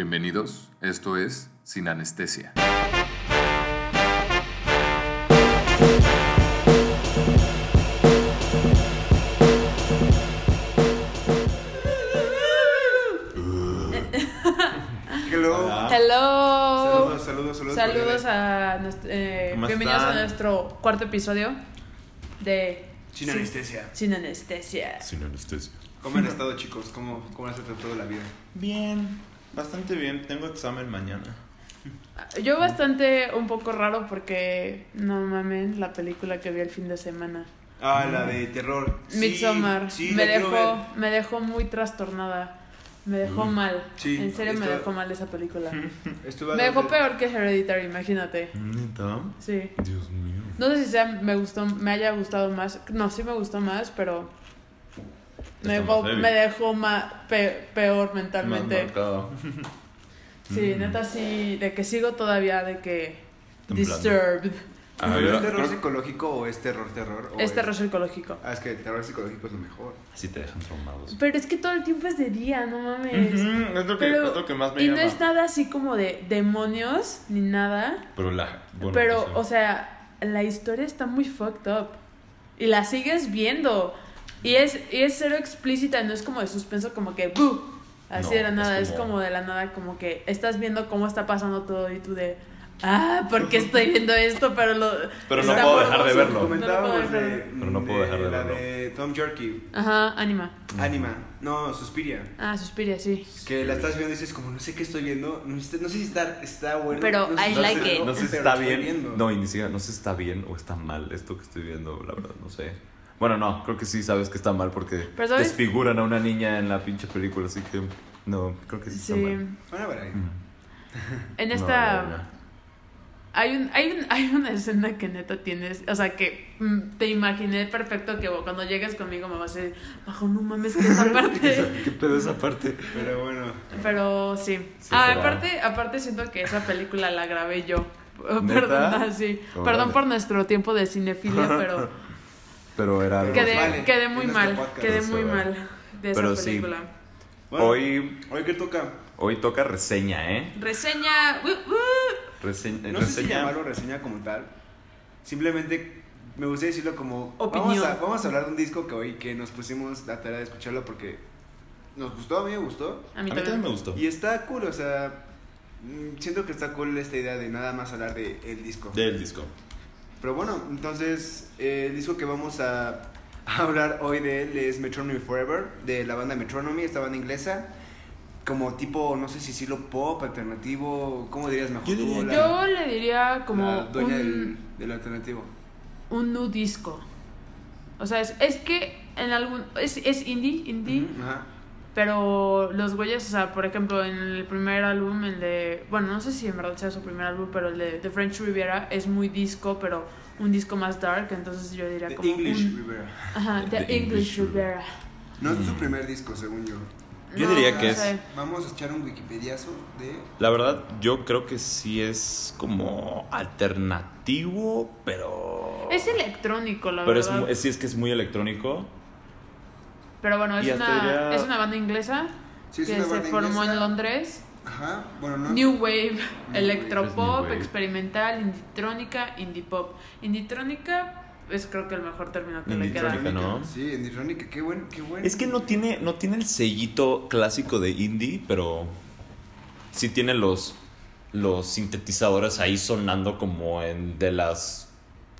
Bienvenidos, esto es Sin Anestesia. Hello. Hello. Saludos, saludos, saludos. Saludos a nuestro, eh, ¿Cómo bienvenidos están? a nuestro cuarto episodio de Sin Sin- anestesia. Sin anestesia. Sin anestesia. ¿Cómo han estado, chicos? ¿Cómo, cómo les ha tratado la vida? Bien, bastante bien. Tengo examen mañana. Yo bastante un poco raro porque no mamen la película que vi el fin de semana. Ah, la de terror. Sí, Midsommar. Sí, me la quiero dejó me dejó muy trastornada. Me dejó Mm. mal. Sí, en serio me dejó mal esa película. Me dejó de- peor que Hereditary, imagínate. ¿Neta? Sí. Dios mío. No sé si sea, me gustó, me haya gustado más. No, sí me gustó más, pero me me dejó ma- pe- peor mentalmente. Sí, neta sí, de que sigo todavía de que Temblando. disturbed. Ah, ¿Pero yo- es terror psicológico o es terror terror? o Es terror psicológico. Ah, es que el terror psicológico es lo mejor. Así te dejan traumados. Pero es que todo el tiempo es de día, no mames. Ujú, es, lo que, Pero- es lo que más me Y no llama. es nada así como de demonios ni nada. Pero la. bueno, pero, no o sea, la historia está muy fucked up. Y la sigues viendo. Y es, y es cero explícita, no es como de suspenso, como que ¡bu! Así No, de la es nada, es como- como... de la nada, como que estás viendo cómo está pasando todo y tú de. Ah, ¿por qué estoy viendo esto? Pero lo. Pero no puedo dejar de verlo. No lo Comentábamos puedo dejar de, de- Pero no puedo dejar de la verlo. de Tom Jerky. Ajá, anima. Anima. No, Suspiria. Ah, Suspiria, sí. Que la estás viendo y dices como, no sé qué estoy viendo. No sé, no sé si está, está bueno. Pero no sé I like está it. No sé si está bien. viendo. No, y ni siquiera, no sé si está bien o está mal esto que estoy viendo, la verdad, no sé. Bueno, no, creo que sí sabes que está mal porque desfiguran a una niña en la pinche película, así que no, creo que sí, Sí. está mal. Bueno, a ver ahí. En No, esta. no, no. Hay, un, hay, un, hay una escena que neta tienes, o sea, que mm, te imaginé perfecto que cuando llegues conmigo me vas a decir, bajo, no mames, que esa parte. ¿Qué pedo esa parte? Pero bueno. Pero sí. Sí, ah, aparte, aparte siento que esa película la grabé yo. ¿Neta? Perdón, ah, sí. Órale. Perdón por nuestro tiempo de cinefilia, pero Pero era algo. quedé, vale, quedé muy es nuestro mal. podcast, Quedé muy mal de esa Pero sí. película. Bueno, Hoy, ¿Hoy qué toca? hoy toca reseña, ¿eh? Reseña. uh, uh. Reseña. No sé si reseña. llamarlo reseña como tal. Simplemente me gustaría decirlo como. Opinión. Vamos a, vamos a hablar de un disco que hoy que nos pusimos la tarea de escucharlo porque nos gustó, a mí me gustó. A A mí mí también me también. gustó. Y está cool, o sea. mm, Siento que está cool esta idea de nada más hablar del el disco. Del disco. Pero bueno, entonces eh, el disco que vamos a, a hablar hoy de él es Metronomy Forever, de la banda Metronomy, esta banda inglesa. Como tipo, no sé si decirlo pop, alternativo, ¿cómo dirías mejor Yo tú? diría- La- Yo le diría como la dueña un, del, del alternativo. un nu disco. O sea, es, es que en algún. Es, es indie, indie. Ajá. Pero los güeyes, o sea, por ejemplo, en el primer álbum, el de. Bueno, no sé si en verdad sea su primer álbum, pero el de The French Riviera es muy disco, pero un disco más dark. Entonces yo diría The como. English un- Rivera. Ajá, The, The English, English Riviera. No es su primer disco, según yo. Yo No, diría no que es- sé. Vamos a echar un Wikipediazo de. La verdad, yo creo que sí es como alternativo, pero. Es electrónico, la Pero verdad. mu- es- sí, es que es muy electrónico. Pero bueno, es una, diría- es una banda inglesa Sí, es que una se formó inglesa. en Londres. Ajá, bueno, no. New Wave, electropop, New Wave. experimental, inditrónica, indie pop. Inditrónica es creo que el mejor término que le queda. Inditrónica. ¿no? Sí, Inditrónica, qué buen, qué buen. Es que no tiene, no tiene el sellito clásico de indie, pero sí tiene los, los sintetizadores ahí sonando como en de las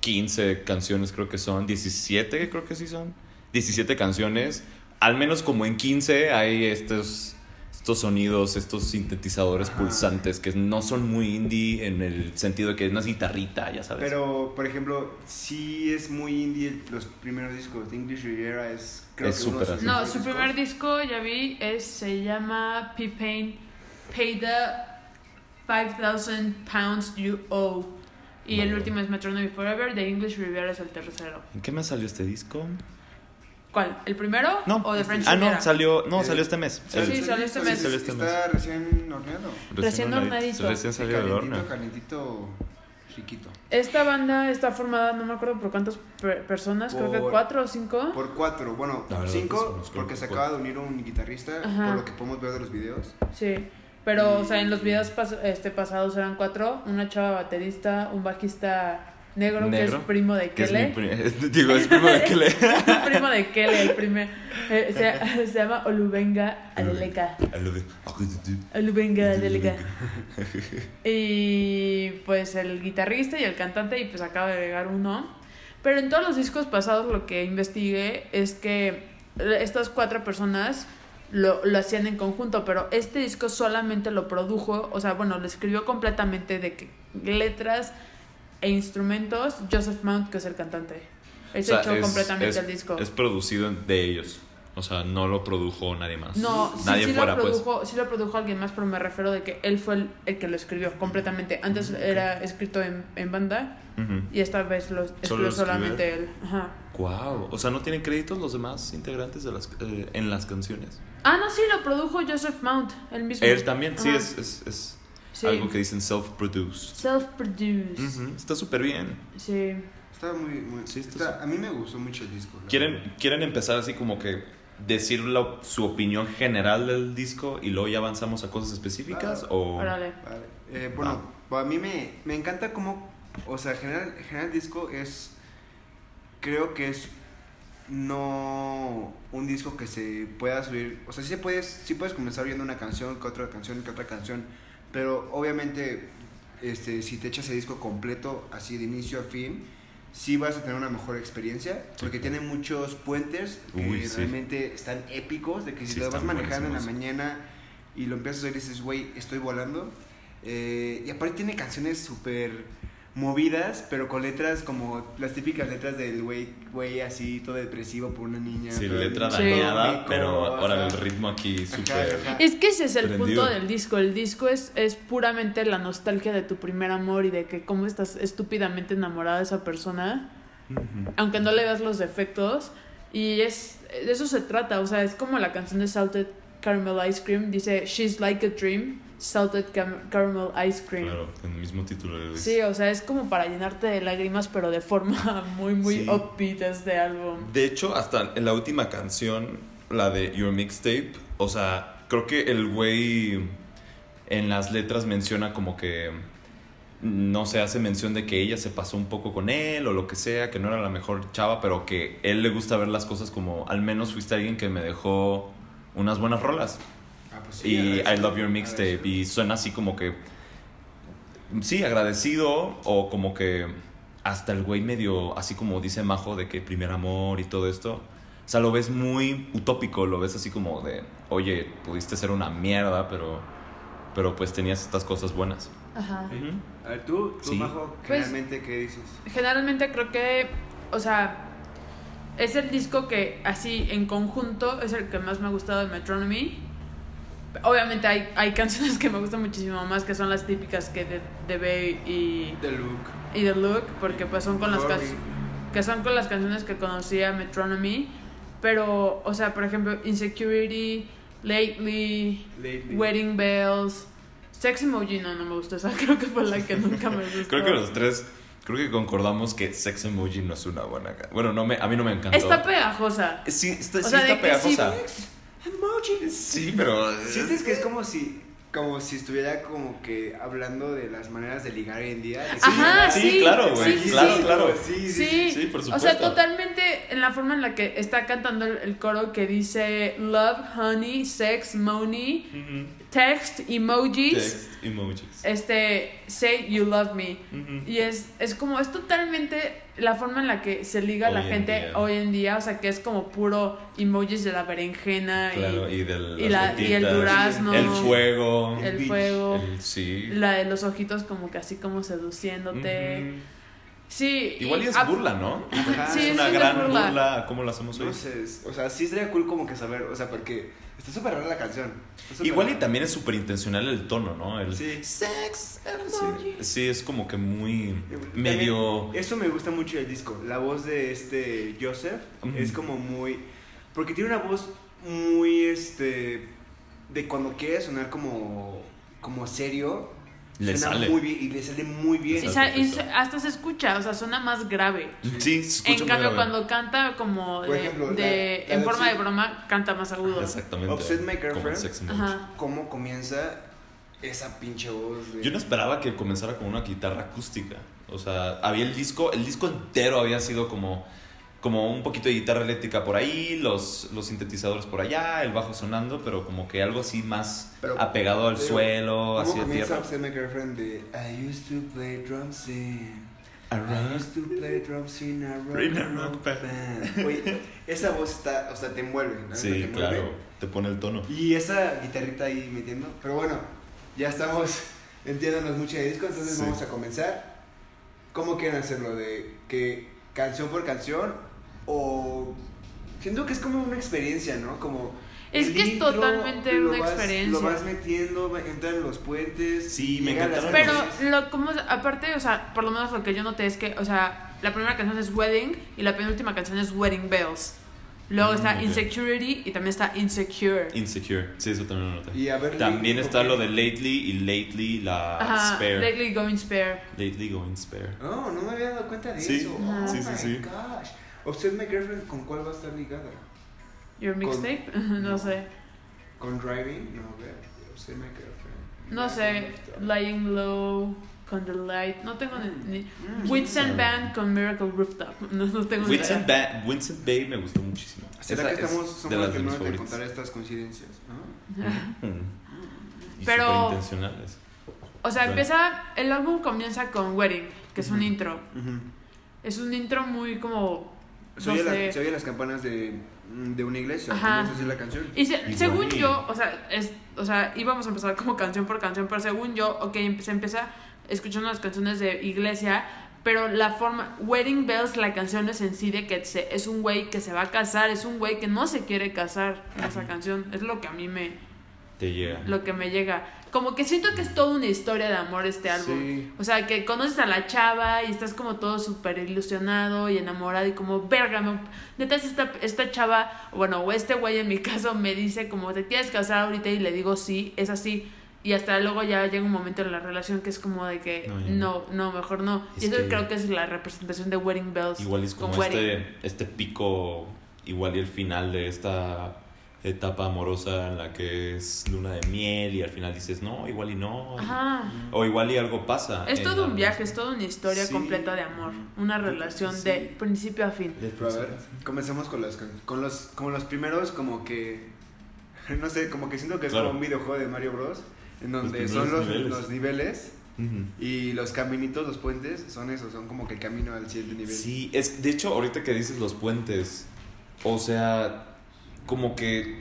15 canciones, creo que son, 17 creo que sí son, 17 canciones, al menos como en 15 hay estos, estos sonidos, estos sintetizadores Ajá. pulsantes que no son muy indie en el sentido de que es guitarrita, ya sabes. Pero, por ejemplo, sí es muy indie los primeros discos. The English Riviera es. Creo Es que uno sus así. No, su discos. primer disco, ya vi, es, se llama P-Pain Pay the 5000 pounds you owe. Y el último es Metronomy Forever, The English Riviera es el tercero. ¿En qué me salió este disco? ¿Cuál? ¿El primero? No. ¿O The French Ah, Riviera? no, salió, no, Eh, salió este mes. Sí, sí, salió este mes. Salió este mes. Está recién horneado. Recién horneadito. Recién salió del horno. Calentito, calentito, chiquito. Esta banda está formada, no me acuerdo por cuántas per- personas, creo que Por- cuatro o cinco. Por cuatro, bueno, La verdad, cinco, desconozco porque un se poco. acaba de unir un guitarrista, Ajá. por lo que podemos ver de los videos. Sí. Pero, o sea, en los videos pas- este, pasados eran cuatro. Una chava baterista, un bajista negro, que es primo de es Kele. Digo, es primo de Kele. primo de Kele, el primer. eh, se, se llama Olubenga Adeleka. Olubenga Adeleka. Y pues el guitarrista y el cantante, y pues acaba de agregar uno. Pero en todos los discos pasados lo que investigué es que estas cuatro personas lo, lo hacían en conjunto, pero este disco solamente lo produjo, o sea, bueno, lo escribió completamente de que letras e instrumentos Joseph Mount, que es el cantante. Él se echó completamente el disco. Es producido de ellos. O sea, no lo produjo nadie más. No, sí, nadie sí, fuera, lo pues. produjo, sí lo produjo alguien más, pero me refiero de que él fue el, el que lo escribió completamente. Antes era escrito en, en banda Ujú. y esta vez lo escribió Solo solamente él. Ajá. Guau. O sea, ¿no tienen créditos los demás integrantes de las, eh, en las canciones? Ah, no, sí, lo produjo Joseph Mount, él mismo. Él también, sí, Ajá. es, es, es Sí. algo que dicen self-produced. Self-produced. Ujú, Está súper bien. Sí. Está muy, muy Sí, está está- a mí me gustó mucho el disco. ¿Quieren, verdad. ¿Quieren empezar así como que decir la- su opinión general del disco y luego ya avanzamos a cosas específicas? Ah, o... Órale. Vale. Eh, bueno, a mí me, me encanta cómo, o sea, general, general disco es, creo que es no un disco que se pueda subir, o sea, sí, se puedes, sí puedes comenzar viendo una canción, que otra canción, que otra canción, pero obviamente, este, si te echas el disco completo, así de inicio a fin, sí vas a tener una mejor experiencia, porque tiene muchos puentes que Uy, sí. realmente están épicos, de que si Sí, lo vas manejando en la buenísimos. mañana y lo empiezas a oír y dices, güey, estoy volando. Eh, y aparte tiene canciones súper movidas, pero con letras como las típicas letras del güey, güey así todo depresivo por una niña. Sí, letra dañada, pero ahora el ritmo aquí súper... Es que ese es el Prendido. punto del disco. El disco es, es puramente la nostalgia de tu primer amor y de que cómo estás estúpidamente enamorada de esa persona. Aunque no le veas los defectos. Y es de eso se trata, o sea, es como la canción de Salted Caramel Ice Cream, dice She's like a dream, Salted Caramel Ice Cream. Claro, en el mismo título. de Sí, o sea, es como para llenarte de lágrimas, pero de forma muy, muy Sí. upbeat este álbum. De hecho, hasta en la última canción, la de Your Mixtape, o sea, creo que el güey en las letras menciona como que no se hace mención de que ella se pasó un poco con él o lo que sea, que no era la mejor chava, pero que él le gusta ver las cosas como al menos fuiste alguien que me dejó unas buenas rolas. Pues y I Love Your Mixtape y suena así como que sí, agradecido o como que hasta el güey medio así como dice Majo de que primer amor y todo esto. O sea, lo ves muy utópico, lo ves así como de, oye, pudiste ser una mierda, pero pero pues tenías estas cosas buenas. Ajá. A ver, tú, tú Sí. Majo, Pues- generalmente, ¿qué dices? Generalmente creo que, o sea, es el disco que así en conjunto es el que más me ha gustado de Metronomy. Obviamente hay, hay canciones que me gustan muchísimo más, que son las típicas que de, de Bay y, The Look. y The Look, porque pues son con las que son con las canciones que conocía Metronomy. Pero, o sea, por ejemplo, Insecurity, Lately, Lately. Wedding Bells, Sex Emoji, no, no me gustó esa, creo que fue la que nunca me gustó. Creo que los tres creo que concordamos que Sex Emoji no es una buena. Bueno, no me a mí no me encantó. Está pegajosa. sí, está, O sí sea, de está que sí- pegajosa. Emojis. Sí, pero ¿Sientes que es como si, como si estuviera como que hablando de las maneras de ligar hoy en día? Ajá, sí, sí, claro, güey, sí, sí, claro, sí. claro. Sí, sí, Sí, sí, por O sea, supuesto. totalmente en la forma en la que está cantando el, el coro que dice love, honey, sex, money, Ujú. Text, emojis, Text, emojis. este, say you love me. Y es, es como, es totalmente la forma en la que se liga la Hoy gente día. hoy en día, o sea, que es como puro emojis de la berenjena Claro, y, y, del, y la- y el durazno. El fuego. el fuego, el- sí. la de los ojitos como que así como seduciéndote. Sí. Igual y es burla, ¿no? Ajá. Sí, es sí, una es gran burla. burla. a cómo lo hacemos hoy. No sé, o sea, sí sería cool como que saber, o sea, porque está súper rara la canción. Igual y también es súper intencional el tono, ¿no? El Sí. sex emoji. Sí, sí, es como que muy También, medio Eso me gusta mucho del disco. La voz de este Joseph es como muy. Porque tiene una voz muy. Este. De cuando quiere sonar como. Como serio. Le suena sale. muy bien. Y le sale muy bien. Hasta se escucha, o sea, suena más grave. Sí, se escucha En muy cambio, grave. cuando canta como Por de, ejemplo, de- la- la en de forma de broma, canta más agudo. Exactamente. Upset My como Girlfriend. Cómo comienza. esa pinche voz. de- Yo no esperaba que comenzara con una guitarra acústica. O sea, había el disco, el disco entero había sido como, como un poquito de guitarra eléctrica por ahí, los, los sintetizadores por allá, el bajo sonando, pero como que algo así más Pero- apegado al pero, suelo, ¿Cómo hacia tierra. My Girlfriend de I used to play drums in I used to play drums in a rock, In a rock band. band. Oye, esa voz está, o sea, te envuelve, ¿no? Sí, Te envuelve. claro, te pone el tono. Y esa guitarrita ahí metiendo. Pero bueno, ya estamos entiéndonos mucho de disco, entonces Sí. vamos a comenzar. ¿Cómo quieren hacerlo? ¿De que canción por canción? O siento que es como una experiencia, ¿no? Como Es el que es totalmente lo una vas- experiencia. Lo vas metiendo, entran en los puentes. Sí, me encantaron Pero lo como aparte, o sea, por lo menos lo que yo noté es que, o sea, la primera canción es Wedding y la penúltima canción es Wedding Bells. Luego Mm, está ok. Insecurity y también está Insecure. Insecure, sí, eso también lo noté. Y a ver, También Lee, está ¿por lo de Lately y Lately la Ajá, Spare. Lately Going Spare. Lately Going Spare. No, no me había dado cuenta de Sí, eso. Oh sí, sí, my sí. gosh. Usted, my girlfriend, ¿con cuál va a estar ligada? Your mixtape, no sé. ¿Con Driving? No, a ver. Usted, my girlfriend. No sé, Lying Low con The Light. No tengo ni. ni Mm. Wits and Band con Miracle Rooftop. No, no tengo ni Vincent, ba Vincent Bay me gustó muchísimo. ¿Será Esa que es estamos, de somos las los de mis primeros de favoritas. contar estas coincidencias? ¿no? Mm. Y Pero-. O sea, Bueno. empieza. El álbum comienza con Wedding, que es un intro. Es un intro muy como. Se No oye, sé. las, se oye las campanas de, de una iglesia. Ajá. Así la canción. Y se- según yo, o sea, es, o sea, íbamos a empezar como canción por canción, pero según yo, ok, empe- se empieza escuchando las canciones de iglesia, pero la forma, Wedding Bells, la canción es en sí de que se- es un güey que se va a casar, es un güey que no se quiere casar en esa canción, es lo que a mí me, Te llega. lo que me llega. Como que siento que es toda una historia de amor este álbum. Sí. O sea, que conoces a la chava y estás como todo súper ilusionado y enamorado y como, verga, me- neta, esta, esta chava, bueno, o este güey en mi caso me dice como, ¿te quieres casar ahorita? Y le digo sí, es así. Y hasta luego ya llega un momento en la relación que es como de que No, no, no, mejor no. Es y eso que- creo que es la representación de Wedding Bells. Igual es con como Wedding. este, este pico, igual y el final de esta etapa amorosa en la que es luna de miel y al final dices no, igual y no. Ajá. O igual y algo pasa. Es todo un viaje, es toda una historia Sí. completa de amor. Una relación sí. de principio a fin. Pero a ver, comencemos con can- con los como los primeros como que no sé, como que siento que es Claro. como un videojuego de Mario Bros en donde Los son los niveles. los niveles y los caminitos, los puentes son esos, son como que el camino al siguiente nivel. Sí, es, de hecho, ahorita que dices los puentes, o sea, como que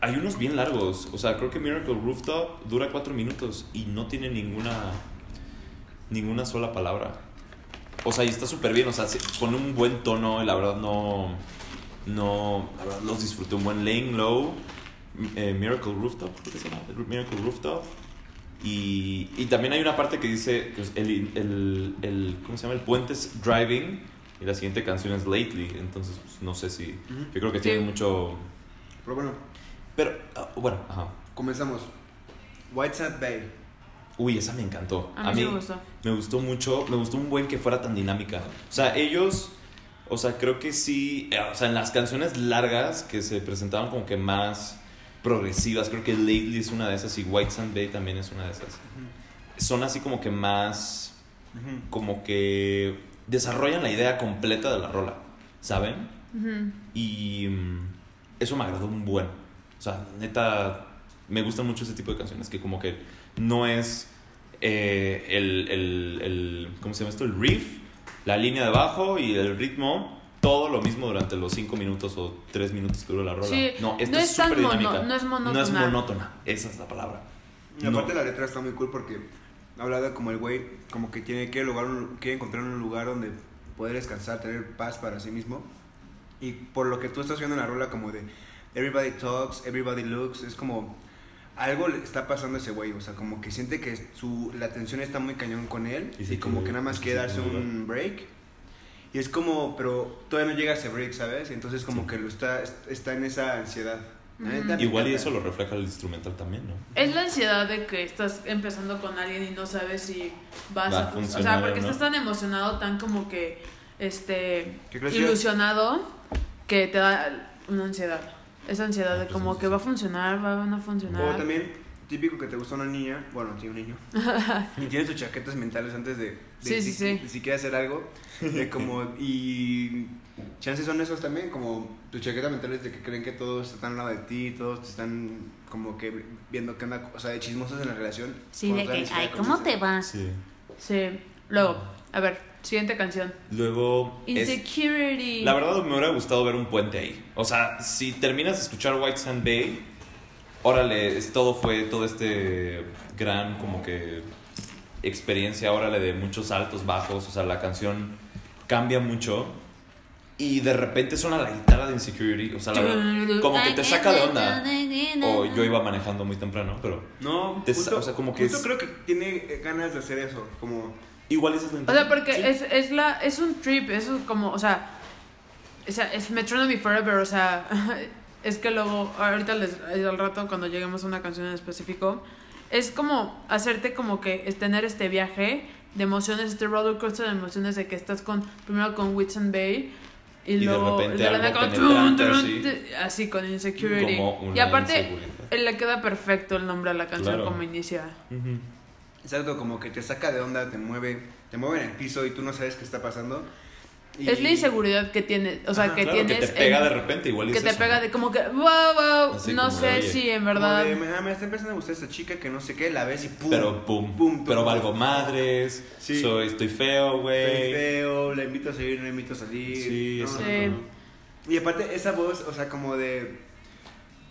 hay unos bien largos. O sea, creo que Miracle Rooftop dura cuatro minutos y no tiene ninguna, ninguna sola palabra. O sea, y está súper bien, o sea, con un buen tono, y la verdad no, no, la verdad los disfruté un buen Laying Low, eh, Miracle Rooftop, creo que se llama, Miracle Rooftop. Y, y también hay una parte que dice que es el, el, el, ¿cómo se llama? El puente es Driving y la siguiente canción es Lately. Entonces, pues, no sé si... Yo creo que Sí. tiene mucho... Pero bueno, Pero, ah, bueno, ajá. comenzamos. White Sand Bay. Uy, esa me encantó. A mí, sí me gustó. me gustó mucho, me gustó un buen que fuera tan dinámica. O sea, ellos, o sea, creo que sí, eh, o sea, en las canciones largas que se presentaban como que más progresivas, creo que Lately es una de esas y White Sand Bay también es una de esas. Son así como que más, como que desarrollan la idea completa de la rola, ¿saben? Y mm, eso me agradó un buen. O sea, neta, me gustan mucho ese tipo de canciones que como que no es eh, el, el, el, ¿cómo se llama esto? El riff, la línea de bajo y el ritmo, todo lo mismo durante los 5 minutos o 3 minutos que dura la rola. Sí, no, esta no es es súper dinámica. no es monótona. No es monótona, esa es la palabra. Y aparte No. la letra está muy cool porque habla de como el güey, como que tiene que lugar, un- quiere encontrar un lugar donde poder descansar, tener paz para sí mismo. Y por lo que tú estás viendo en la rola como de everybody talks, everybody looks, es como algo le está pasando a ese güey, o sea, como que siente que su la atención está muy cañón con él Y como que nada más quiere darse un break. Y es como, pero todavía no llega a ese break, ¿sabes? Entonces como Sí. que lo está está en esa ansiedad. Igual y eso lo refleja el instrumental también, ¿no? Es la ansiedad de que estás empezando con alguien y no sabes si vas Va a funcionar. O sea, porque ¿no? estás tan emocionado, tan como que este ¿Qué crees que- ilusionado que te da una ansiedad. Esa ansiedad Ah, de pues como que va a funcionar, va a no O funcionar. también típico que te gusta una niña, bueno, sí, un niño, y tiene sus chaquetas mentales antes de, de, Sí, sí, si- sí. de siquiera hacer algo. De como, y chances son esos también, como tus chaquetas mentales de que creen que todos están al lado de ti, todos te están como que viendo que anda, o sea, de chismosos en la relación. Sí, de que, ay, ¿cómo te va? Sí. Sí. Luego, a ver, siguiente canción. Luego. es- Insecurity. la verdad me hubiera gustado ver un puente ahí. O sea, si terminas de escuchar White Sand Bay, órale, es, todo fue todo este gran como que experiencia, órale, de muchos altos, bajos. O sea, la canción cambia mucho. Y de repente suena la guitarra de Insecurity. O sea, la verdad, como que te saca de onda. O yo iba manejando muy temprano, pero No, Te- justo, o sea, como que justo es- creo que tiene ganas de hacer eso, como... igual esa es la O sea, porque Sí. es, es la es un trip, es como, o sea, o sea, es Metronomy Forever, o sea, es que luego, ahorita les, al rato cuando lleguemos a una canción en específico, es como hacerte como que es tener este viaje de emociones, este roller coaster de emociones de que estás con, primero con Wits and Bay y, Y de luego repente la nada algo como tun, así. así con Insecurity. Y aparte, le queda perfecto el nombre a la canción Claro. como inicia. Ujú. Exacto, como que te saca de onda, te mueve, te mueve en el piso y tú no sabes qué está pasando. Y- Es la inseguridad que tiene, o sea, que Claro, que tienes te pega en- de repente, igual que es te eso, pega ¿no? de como que wow wow Así no sé oye, si en verdad de, "Ah, me está empezando a gustar esta chica que no sé qué, la ves y pum. Pero pum, pum, pero valgo madres, Sí. soy, estoy feo, güey. feo, la invito a salir, no la invito a salir. Sí, no, exacto. no. Y aparte, esa voz, o sea, como de.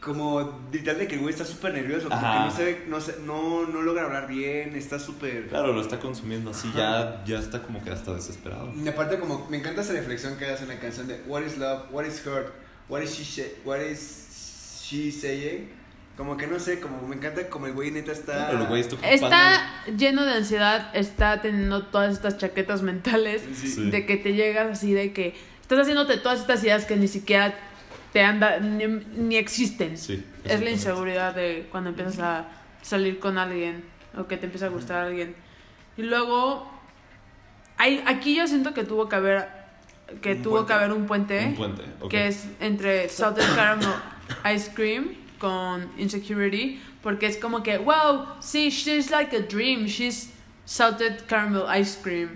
Como de que el güey está súper nervioso, como Ajá. que no, sabe, no, no, no logra hablar bien, está súper. Claro, lo está consumiendo así, ya, ya está como que hasta desesperado. Y aparte, como me encanta esa reflexión que hace en la canción de What is love, what is hurt, what is she, what is she saying. Como que no sé, como me encanta como el güey neta está. El güey está está lleno de ansiedad está teniendo todas estas chaquetas mentales. Sí. de que te llegas así de que estás haciéndote todas estas ideas que ni siquiera te anda ni, ni existen Sí, es la inseguridad de cuando empiezas a salir con alguien o que te empieza a gustar alguien y luego hay, aquí yo siento que tuvo que haber que Un tuvo puente. que haber un puente Un puente, ok. que es entre Salted Caramel Ice Cream con Insecurity, porque es como que, wow, sí, she's like a dream, she's Salted Caramel Ice Cream.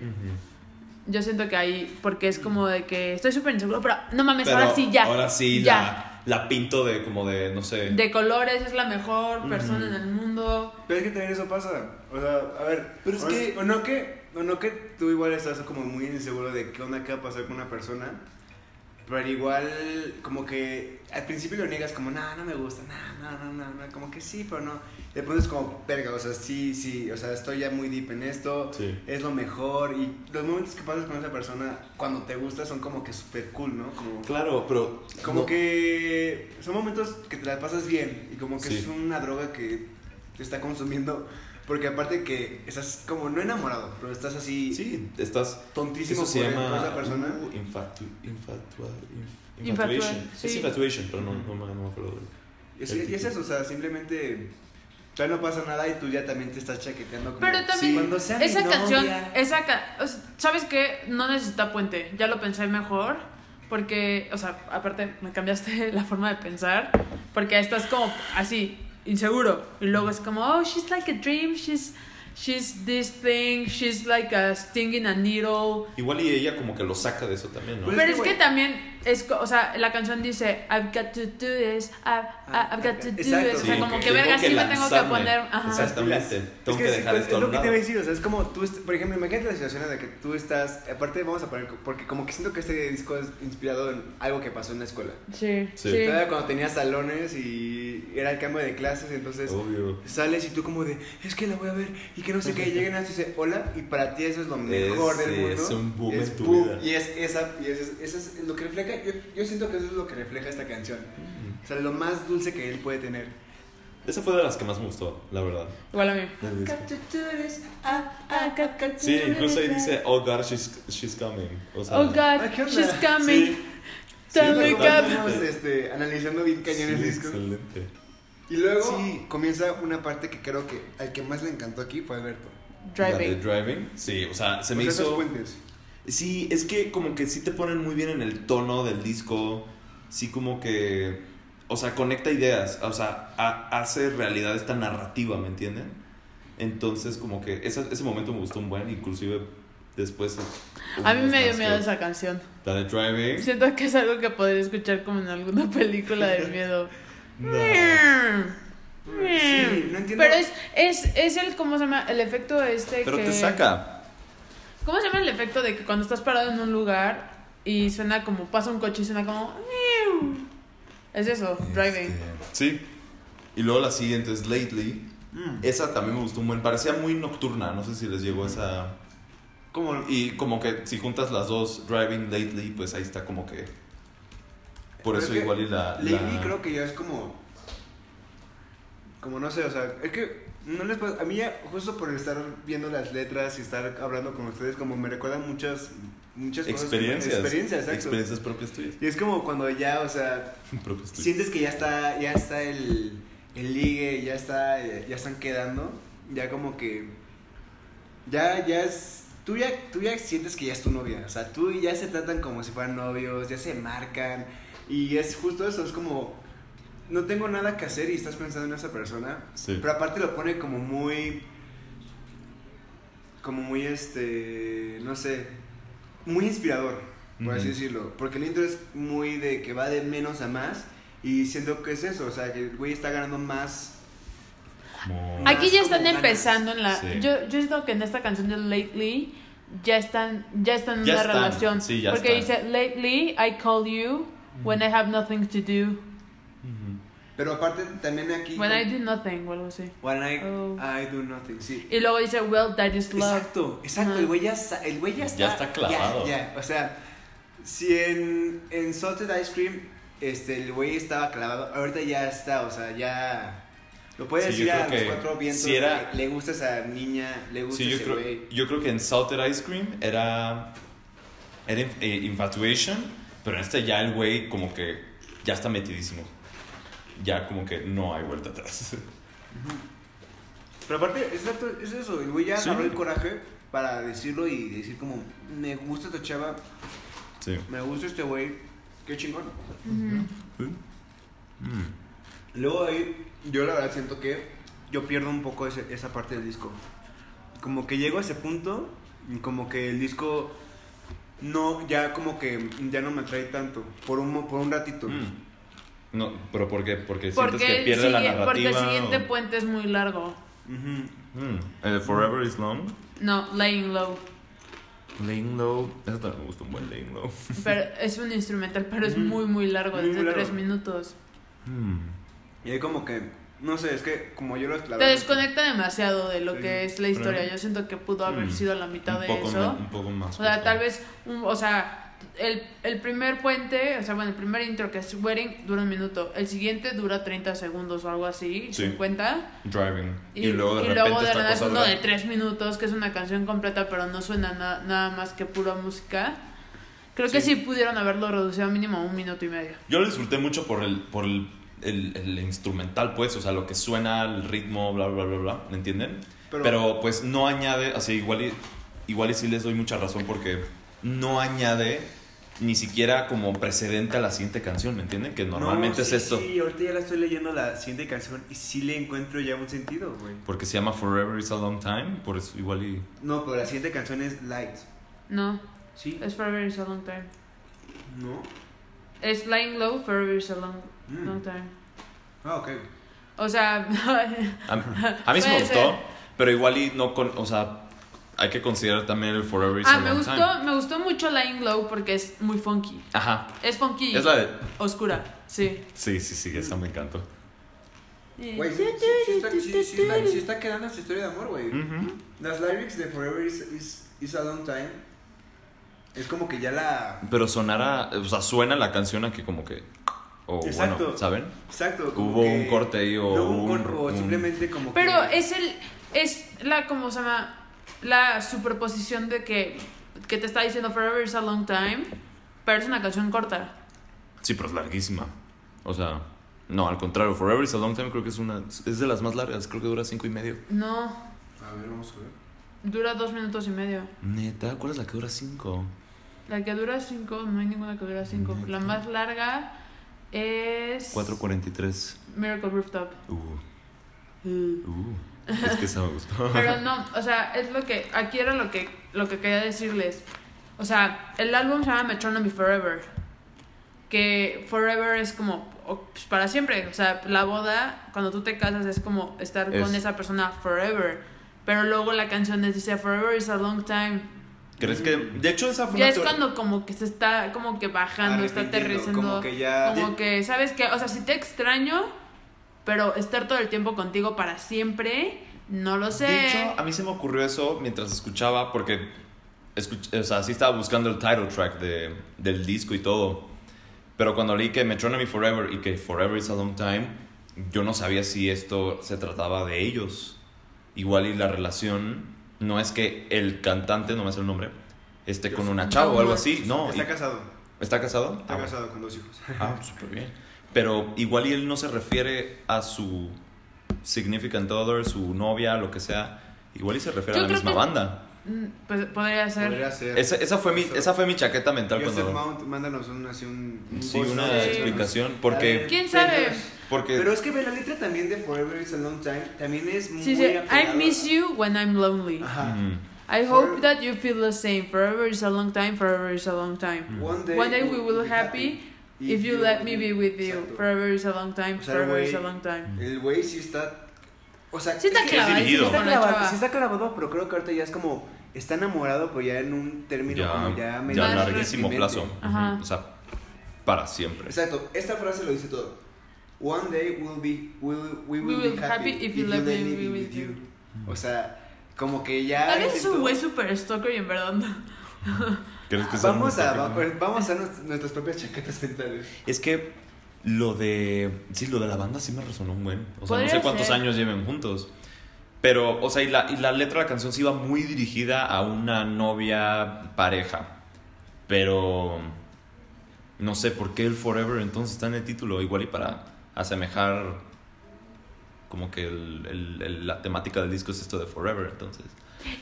Yo siento que ahí, porque es como de que estoy súper inseguro, pero no mames, Pero ahora sí ya. Ahora sí, ya. La, la pinto de como de, no sé. De colores, es la mejor persona en el mundo. Pero es que también eso pasa. O sea, a ver. Pero es o, que- O no que, o no que tú igual estás como muy inseguro de qué onda, qué va a pasar con una persona. Pero igual, como que al principio lo niegas como, no, no me gusta, no, no, no, no, no, como que sí, pero no. De pronto es como, verga, o sea, sí, sí, o sea, estoy ya muy deep en esto, Sí. es lo mejor. Y los momentos que pasas con esa persona cuando te gusta son como que súper cool, ¿no? Como, Claro, pero. como no- que son momentos que te la pasas bien y como que Sí. es una droga que te está consumiendo. Porque aparte que estás como no enamorado, pero estás así Sí, estás. tontísimo Eso se por, llama. esa persona. uh, infatu, infatua, inf- Infatua- infatuation. sí. Es infatuation, pero no, no, me- no me acuerdo. Es, y es eso, o sea, simplemente ya no pasa nada y tú ya también te estás chaqueteando como Pero también, cuando sea mi esa novia". canción, esa ca- o sea, ¿sabes qué? No necesita puente, ya lo pensé mejor. Porque, o sea, aparte me cambiaste la forma de pensar. Porque estás como así, inseguro. Y luego es como, oh, she's like a dream, she's, she's this thing, she's like a sting in a needle. Igual y ella como que lo saca de eso también, ¿no? Pues- Pero es es que, también, es, o sea, la canción dice, I've got to do this, I've, I've got to do Exacto. this. O sea, Sí, como que verga, sí me tengo que poner. Ajá. Exactamente. Tengo Es que dejar pues, esto Es lo que te iba a decir, o sea, es como tú, por ejemplo, imagínate la situación en la que tú estás, aparte vamos a poner, porque como que siento que este disco es inspirado en algo que pasó en la escuela. Sí, Sí. sí. Todavía cuando tenías salones y era el cambio de clases, entonces Obvio. sales y tú como de, es que la voy a ver y que no sé qué, llegan a y dice, hola, y para ti eso es lo mejor Es- del mundo. es un boom Y es en tu boom, vida. Y es esa, y es, eso es lo que refleja, yo, yo siento que eso es lo que refleja esta canción. O sea, lo más dulce que él puede tener. Esa fue de las que más me gustó, la verdad. Igual a mí. ah, ah, to Sí, incluso ahí this, dice, oh God, she's, she's coming. O sea, Oh God, Ah, she's coming. Sí. Tell Sí, me sí. Estamos este, analizando bien cañón el sí, disco. excelente. Y luego Sí. comienza una parte que creo que al que más le encantó aquí fue Alberto. La de Driving. driving, sí, o sea, se me O sea, esos hizo... puentes. Sí, es que como que sí te ponen muy bien en el tono del disco. Sí, como que o sea, conecta ideas, o sea, ha- hace realidad esta narrativa, ¿me entienden? Entonces, como que esa- ese momento me gustó un buen, inclusive después... A mí me dio miedo que- esa canción. La de Driving. Siento que es algo que podría escuchar como en alguna película de miedo. No. Sí, no entiendo. Pero es, es, es el, ¿cómo se llama? El efecto este Pero que... te saca. ¿Cómo se llama el efecto de que cuando estás parado en un lugar y suena como, pasa un coche y suena como... Es eso, driving. Este, Sí. Y luego la siguiente es Lately. Mm. Esa también me gustó un buen. Parecía muy nocturna, no sé si les llegó esa... ¿Cómo? Y como que si juntas las dos, Driving Lately, pues ahí está como que... Por Pero eso es igual y la... Lady la- creo que ya es como. Como no sé, o sea, es que no les puedo- A mí justo por estar viendo las letras y estar hablando con ustedes, como me recuerdan muchas. Muchas cosas. Experiencias. Experiencias, exacto. Experiencias propias tuyas. Y es como cuando ya, o sea, sientes que ya está, ya está el, el ligue, ya está, ya están quedando, ya como que, ya, ya es, tú ya, tú ya sientes que ya es tu novia, o sea, tú ya se tratan como si fueran novios, ya se marcan, y es justo eso, es como, no tengo nada que hacer y estás pensando en esa persona, Sí. pero aparte lo pone como muy, como muy, este, no sé, muy inspirador, por así decirlo. Porque el intro es muy de que va de menos a más. Y siento que es eso, o sea, que el güey está ganando más. Como- Aquí ya están ganas. empezando en la... Sí. Yo, yo siento que en esta canción de Lately ya están, ya están en Ya una están, relación. sí, ya porque están. dice, Lately I call you when I have nothing to do. Pero aparte también aquí. When I do nothing, o algo así. When I, Oh. I do nothing, sí. Y luego dice, well, that is love. Exacto, exacto, el güey ya está, el güey ya está. Ya está clavado. Ya, ya, o sea, si en, en Salted Ice Cream, este, el güey estaba clavado, ahorita ya está, o sea, ya. Lo puede Sí, decir a los cuatro vientos. si era- que le gusta esa niña, le gusta Sí, yo ese creo, güey. yo creo que en Salted Ice Cream era, era eh, Infatuation, pero en este ya el güey como que ya está metidísimo. Ya como que no hay vuelta atrás. Pero aparte, exacto, es eso, el güey ya Sí. agarró el coraje para decirlo y decir como, me gusta esta chava, Sí. me gusta este güey, qué chingón. Ujú. Mm. Luego ahí, yo la verdad siento que yo pierdo un poco ese- esa parte del disco. Como que llego a ese punto y como que el disco no, ya como que ya no me atrae tanto, por un, por un ratito. Mm. No, pero ¿por qué? Porque, Porque, sientes que el pierde la sigue- narrativa. porque el siguiente o- puente es muy largo. Ujú. Mm. ¿El de Forever is Long? No, Laying Low. Laying Low. Eso también me gusta un buen Laying Low. Pero es un instrumental, pero es Ujú. muy, muy largo, Muy, es de muy tres largo. minutos. Mm. Y ahí como que, no sé, es que como yo lo la Te desconecta demasiado de lo Sí. que es la historia. Pero- Yo siento que pudo haber Mm. sido la mitad un de poco eso. me- un poco más. O sea, tal vez, un- o sea, el, el primer puente, o sea, bueno, el primer intro que es Wedding dura un minuto. El siguiente dura 30 segundos o algo así, Sí. 50. Driving. Y, Y, luego de y repente luego de esta nada es uno de 3 minutos, que es una canción completa, pero no suena na- nada más que pura música. Creo que sí Sí. pudieron haberlo reducido a mínimo a un minuto y medio. Yo lo disfruté mucho por el, por el, el, el instrumental, pues, o sea, lo que suena, el ritmo, bla, bla, bla, bla, ¿me entienden? Pero- Pero, pues no añade, así igual y, igual y sí les doy mucha razón porque no añade ni siquiera como precedente a la siguiente canción, ¿me entienden? Que normalmente No, es sí, esto. Sí, ahorita ya la estoy leyendo la siguiente canción y sí le encuentro ya un sentido, güey. Porque se llama Forever is a Long Time, por eso igual y... No, pero la siguiente canción es Light. No, ¿Sí? es Forever is a Long Time. ¿No? Es Flying Low, Forever is a Long, Mm. long Time. Ah, ok. O sea, A, a mí sí me gustó, ser. pero igual y no con... O sea, hay que considerar también el Forever is ah, a me Long gustó, Time. me gustó mucho Lying Low porque es muy funky. Ajá. Es funky Es la de... oscura, sí. Sí, sí, sí, esa me encantó. Güey, sí, sí, sí está, sí, sí está- sí está quedando esta historia de amor, güey. Ujú. Las lyrics de Forever is, is, is a Long Time es como que ya la... Pero sonara, o sea, suena la canción aquí como que. O Exacto. bueno, ¿saben? Exacto. Hubo que un corte ahí o no hubo un un- o simplemente como Pero que... es el es la como se llama la superposición de que que te está diciendo Forever is a long time, pero es una canción corta. Sí, pero es larguísima. O sea, no, al contrario, Forever is a Long Time creo que es una. Es de las más largas, creo que dura cinco y medio. No, A ver, vamos a ver. dura dos minutos y medio. Neta, ¿cuál es la que dura cinco? La que dura cinco, no hay ninguna que dura cinco. La más larga es 443. Miracle Rooftop. Uh, Uh. uh. Es que esa me gustó. Pero no, o sea, es lo que aquí era lo que lo que quería decirles. O sea, el álbum se llama Metronomy Forever. Que Forever es como pues, para siempre, o sea, la boda cuando tú te casas es como estar con Es- esa persona forever. Pero luego la canción les dice Forever is a long time. ¿Crees que.? De hecho, esa fue Ya es cuando como que se está como que bajando, está aterrizando. como que ya- Como que, ¿sabes qué? O sea, si te extraño, pero estar todo el tiempo contigo para siempre, no lo sé. De hecho, a mí se me ocurrió eso mientras escuchaba, porque. escuch- o sea, sí estaba buscando el title track de, del disco y todo. Pero cuando leí que Metronomy Forever y que Forever is a Long Time, yo no sabía si esto se trataba de ellos. Igual y la relación no es que el cantante, no me sé el nombre, esté con una chava o algo así. No, Está y- casado. ¿está casado? Está Ah, casado con dos hijos. Ah, súper bien. Pero igual y él no se refiere a su significant other, su novia, lo que sea. Igual y se refiere Yo a la misma que- banda. Mm, Pues podría ser. Podría ser. Esa, esa, fue mi, Eso. esa fue mi chaqueta mental cuando... Mount, mándanos un, así un, un Sí, una note. explicación. Porque... ver, ¿Quién sabe? pero- porque Pero es que ve la letra también de Forever is a Long Time. También es muy Sí, sí. I miss you when I'm lonely. Ajá. Ujú. I For- hope that you feel the same. Forever is a long time, forever is a long time. One day, One day we will be happy if you let me be with you. Exacto. Forever is a long time, O sea, forever güey, is a long time. El güey sí está. O sea, Sí está clavadísimo dirigido. Está clavado, sí está clavado, pero creo que ahorita ya es como. Está enamorado, pero ya en un término Ya, como ya medio. ya Más larguísimo plazo. Ajá. O sea, para siempre. Exacto, esta frase lo dice todo. One day we'll be, we'll, we will, will be be happy, if you let me be with you. O sea, como que ya. Tal vez es un güey super stalker y en verdad no. ¿Crees que sea un Vamos a, va- pues, vamos a nues- nuestras propias chaquetas mentales. Es que lo de. Sí, lo de la banda sí me resonó un buen. O sea, no sé cuántos ser. años lleven juntos. Pero, o sea, y la, y la letra de la canción sí iba muy dirigida a una novia pareja. Pero. No sé por qué el Forever entonces está en el título. Igual y para asemejar. Como que el- el- el- la temática del disco es esto de Forever, entonces.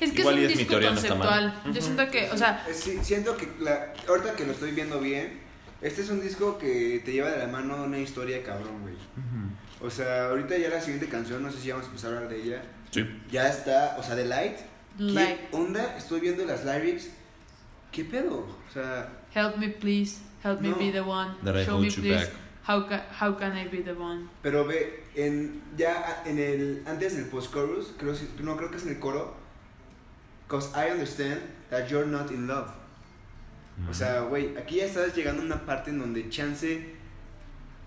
Es que Igual es un es mi disco teoría, no conceptual. Yo siento que, o sea, sí, siento que la, ahorita que lo estoy viendo bien, este es un disco que te lleva de la mano una historia cabrón, güey. O sea, ahorita ya la siguiente canción, no sé si vamos a empezar a hablar de ella. Sí. Ya está, o sea, de Light. ¿Qué Light. onda? Estoy viendo las lyrics. ¿Qué pedo? O sea, help me please, help me No. be the one. That I Show hold me you please, back. how can, how can I be the one? pero ve, en, ya en el, antes del post-chorus, creo, si- no creo que es en el coro. Cause I understand that you're not in love. O sea, güey, aquí ya estás llegando a una parte en donde chance,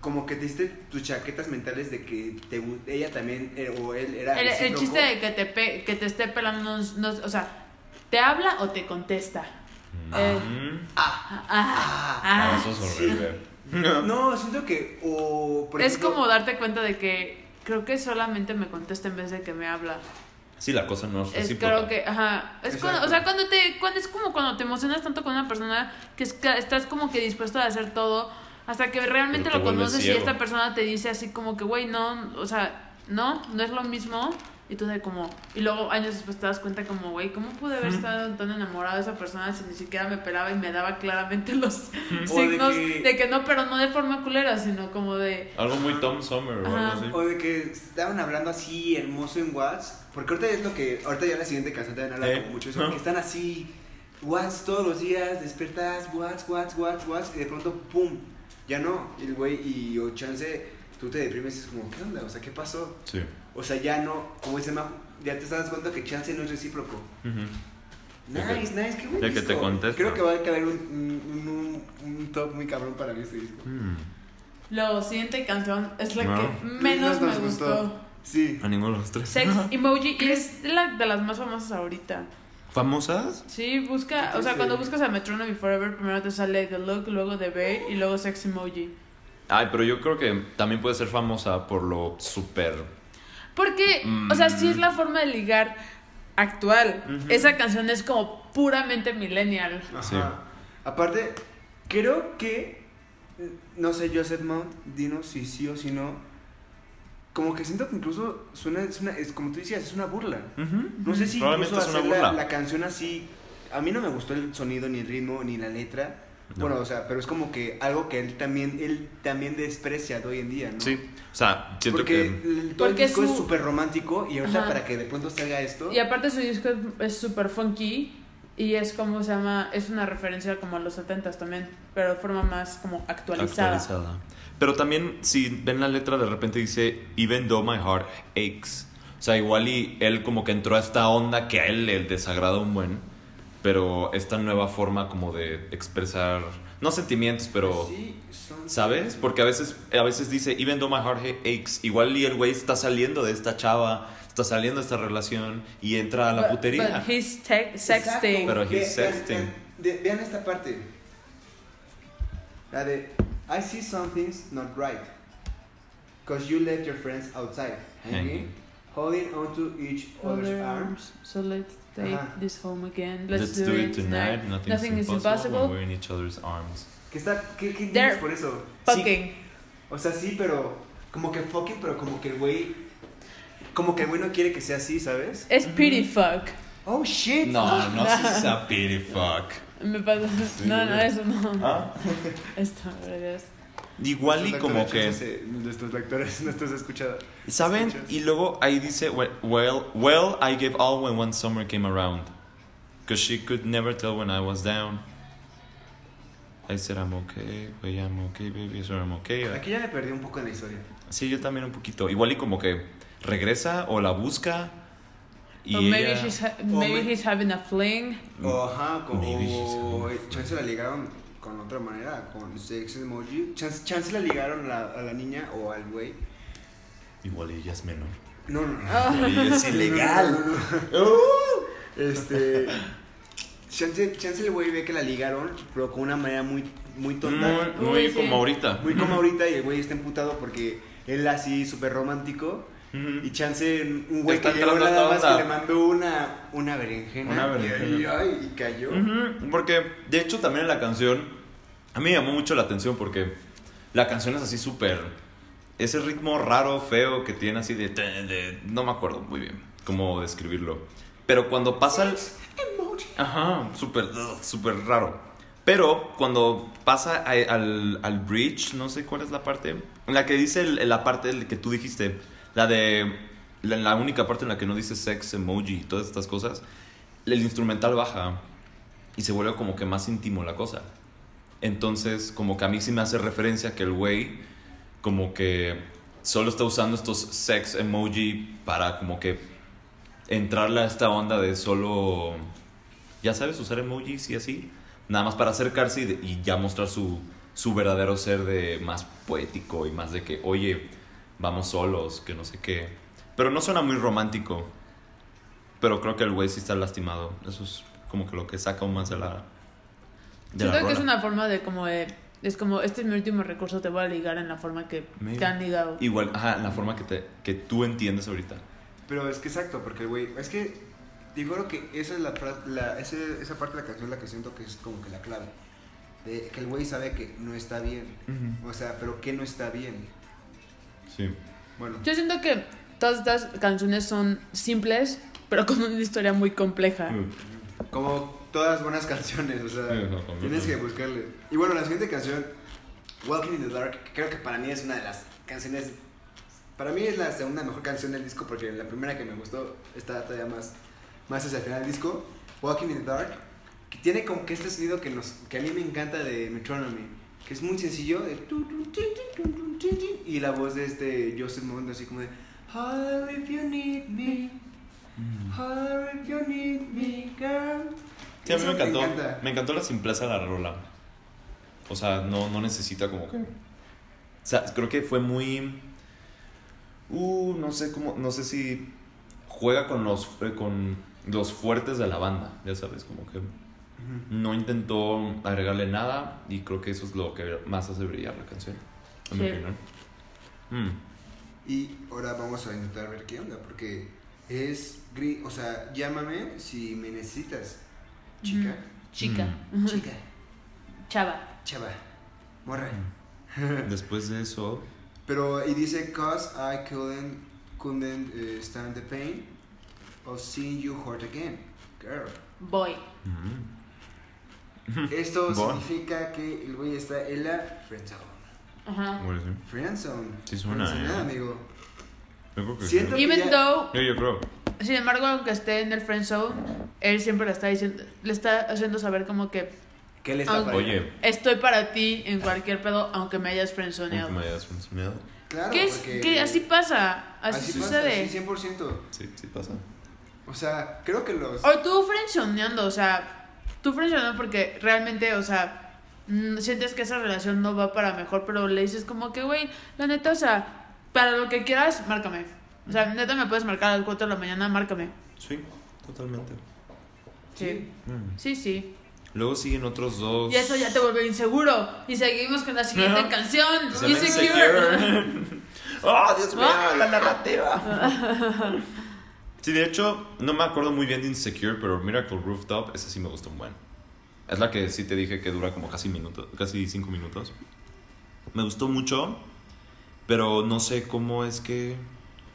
como que te diste tus chaquetas mentales de que te, ella también, eh, o él era El, el chiste de que te, pe- que te esté pelando, no, no- o sea, ¿te habla o te contesta? Eh, Mm. ah, Ah, ah. Ah, eso es horrible. No, siento que, o por es ejemplo, como darte cuenta de que creo que solamente me contesta en vez de que me habla. Sí, la cosa no es Es recíproca. creo que, ajá, es cuando, o sea, cuando te, cuando es como cuando te emocionas tanto con una persona que es que estás como que dispuesto a hacer todo hasta que realmente lo conoces y esta persona te dice así como que, güey, no, o sea, no, no es lo mismo. Y tú de como, y luego años después te das cuenta como, güey, ¿cómo pude haber estado tan enamorado de esa persona si ni siquiera me pelaba y me daba claramente los de signos que- de que no, pero no de forma culera, sino como de, Algo muy Tom Summer o Ajá. algo así. O de que estaban hablando así hermoso en Watts. Porque ahorita es lo que. Ahorita ya la siguiente canción también habla Eh. como mucho eso. Que están así. Watts todos los días. Despertas. Watts, Watts, Watts, Watts. Y de pronto, ¡pum! Ya no. Y el güey. Y o chance. Tú te deprimes y es como, ¿qué onda? O sea, ¿qué pasó? Sí. O sea, ya no. Como dice Majo, ya te estás cuenta que chance no es recíproco. Nice, nice, qué buen de que te contesta. Creo que va a caber un, un, un, un top muy cabrón para mí este disco. Mm. la siguiente canción es la No. que menos me gustó. Sí. A ninguno de los tres. Sex Emoji y es la, de las más famosas ahorita. ¿Famosas? Sí, busca, o sea, cuando buscas a Metronomy Forever, primero te sale The Look, luego The Bay y luego Sex Emoji. Ay, pero yo creo que también puede ser famosa por lo súper. Porque, o sea, sí es la forma de ligar actual. Esa canción es como puramente millennial. Ajá. Sí. Aparte, creo que, no sé, Joseph Mount, dinos si sí o si no. Como que siento que incluso suena, es, una, es como tú decías, es una burla. No sé si incluso hacer la, la canción así. A mí no me gustó el sonido, ni el ritmo, ni la letra. No. Bueno, o sea, pero es como que algo que él también, él también desprecia de hoy en día, ¿no? Sí, o sea, siento Porque que... el- todo Porque el disco su- es súper romántico y ahorita Ajá. para que de pronto se haga esto. Y aparte su disco es- es súper funky y es como se llama, es una referencia como a los 70 también, pero de forma más como actualizada. actualizada. Pero también, si ven la letra, de repente dice, Even though my heart aches. O sea, igual y él como que entró a esta onda que a él le desagrada un buen, pero esta nueva forma como de expresar, no sentimientos, pero... Sí, son- ¿Sabes? Porque a veces, a veces dice, even though my heart aches, igual y el güey está saliendo de esta chava, está saliendo de esta relación y entra a la But- putería. But he's sexting. Pero he's vean- sexting. Vean, de- vean esta parte. La de I see something's not right. Cause you left your friends outside, hanging, Hanging. holding onto each other's Other arms. arms. So let's take Ajá. this home again. Let's, Let's, do, it tonight. Nothing's Nothing is impossible, when we're in each other's arms. ¿Qué está? ¿Qué, qué entiendes por eso? Fucking. O sea, sí, pero como que fucking, pero como que el güey, como que el güey no quiere que sea así, ¿sabes? Es pity fuck. Oh shit. No, no si a pity fuck. Me pasa. no, no, eso no. ¿Ah? Esto, ¿verdad? Igual y como que... Nuestros lectores, nuestros escuchados. ¿Saben? escuchas. Y luego ahí dice, well, well, well, I gave all when one summer came around. Cause she could never tell when I was down. I said I'm okay, well, I'm okay, baby, so I'm okay. Aquí ya me perdí un poco en la historia. Sí, yo también un poquito. Igual y como que regresa o la busca y maybe, ella- she's ha- maybe may- he's having a fling. O, ajá, como Maybe o chance la ligaron con otra manera, con sex emoji. Chance, chance la ligaron a la, a la niña o al güey. Igual ella es menor. No, no, no. Ah. Es ilegal. No, no, no. Uh, este. Chance, chance el güey ve que la ligaron, pero con una manera muy, muy tonta. Muy, muy Uy, sí. como ahorita. Muy como ahorita y el güey está emputado porque él así súper romántico. Ujú. Y chance un güey que llegó nada más que le mandó una, una berenjena. Una berenjena. Y, ay, y cayó. Ujú, Porque, de hecho, también en la canción, a mí me llamó mucho la atención porque la canción es así súper... Ese ritmo raro, feo que tiene así de, de- No me acuerdo muy bien cómo describirlo. Pero cuando pasa el... Ajá, súper, súper raro. Pero cuando pasa a- al, al bridge, no sé cuál es la parte, en la que dice el- la parte que tú dijiste, la de la, única parte en la que no dice sex emoji y todas estas cosas, el instrumental baja y se vuelve como que más íntimo la cosa. Entonces, como que a mí sí me hace referencia que el güey como que solo está usando estos sex emoji para como que entrarle a esta onda de solo, ya sabes, usar emojis y así, nada más para acercarse y, y ya mostrar su, su verdadero ser de más poético y más de que, oye, vamos solos, que no sé qué. Pero no suena muy romántico. Pero creo que el güey sí está lastimado. Eso es como que lo que saca aún más de la. De la Siento que es rola. una forma de como de. Es como, este es mi último recurso, te voy a ligar en la forma que Maybe. te han ligado. Igual, ajá, la forma que, te, que tú entiendes ahorita. Pero es que exacto, porque el güey. Es que. Digo creo que esa es la, la ese- esa parte de la canción la que siento que es como que la clave. De que el güey sabe que no está bien. O sea, pero que no está bien. Sí. Bueno. Yo siento que todas estas canciones son simples, pero con una historia muy compleja. Como todas buenas canciones, o sea, Sí, tienes que buscarle. Y bueno, la siguiente canción, Walking in the Dark, creo que para mí es una de las canciones. Para mí es la segunda mejor canción del disco porque la primera que me gustó está todavía más, más hacia el final del disco. Walking in the Dark, que tiene como que este sonido que, nos, que a mí me encanta de Metronomy, que es muy sencillo, de y la voz de este Joseph Mondo así como de Holler if you need me, holler if you need me, girl. Sí, a mí me encantó. encanta. Me encantó la simpleza de la rola. O sea, no, no necesita como que. O sea, creo que fue muy. Uh, no sé cómo. No sé si juega con los, eh, con los fuertes de la banda. Ya sabes, como que no intentó agregarle nada. Y creo que eso es lo que más hace brillar la canción. En mi opinión. Mm. Y ahora vamos a intentar ver qué onda, porque es gris, o sea, llámame si me necesitas. Chica, Chica. chica, Chava. chava, morra. Después de eso. Pero, y dice, cause I couldn't, couldn't eh, stand the pain of seeing you hurt again, girl. Boy. mm. Esto significa que el güey está en la friendzone. Ajá. Friendzone. Sí suena, Friendzone, eh. amigo. Creo que Siento- sí. Even ya- though, Yo, yo creo. sin embargo, aunque esté en el friend zone, él siempre le está diciendo, le está haciendo saber como que ¿Qué le está Aunque-? Oye, estoy para ti en cualquier pedo, aunque me hayas aunque friendzoneado. me hayas funcionado. Claro, ¿Qué es? porque- Que así pasa, así, pasa, sucede. sí, 100%. Sí, sí pasa. O sea, creo que los... O tú friendzoneando, o sea, tú friendzoneando porque realmente, o sea, mm, sientes que esa relación no va para mejor, pero le dices como que, güey, la neta, o sea, para lo que quieras, márcame. O sea, neta me puedes marcar a las 4 de la mañana, márcame. Sí, totalmente. Sí, Mm. sí, sí. Luego siguen otros dos. Y eso ya te vuelve inseguro. Y seguimos con la siguiente canción. Insecure. ¡Oh, Dios mío! La narrativa. Sí, de hecho, no me acuerdo muy bien de Insecure, pero Miracle Rooftop, esa sí me gustó un buen. Es la que sí te dije que dura como casi minutos, casi cinco minutos. Me gustó mucho, pero no sé cómo es que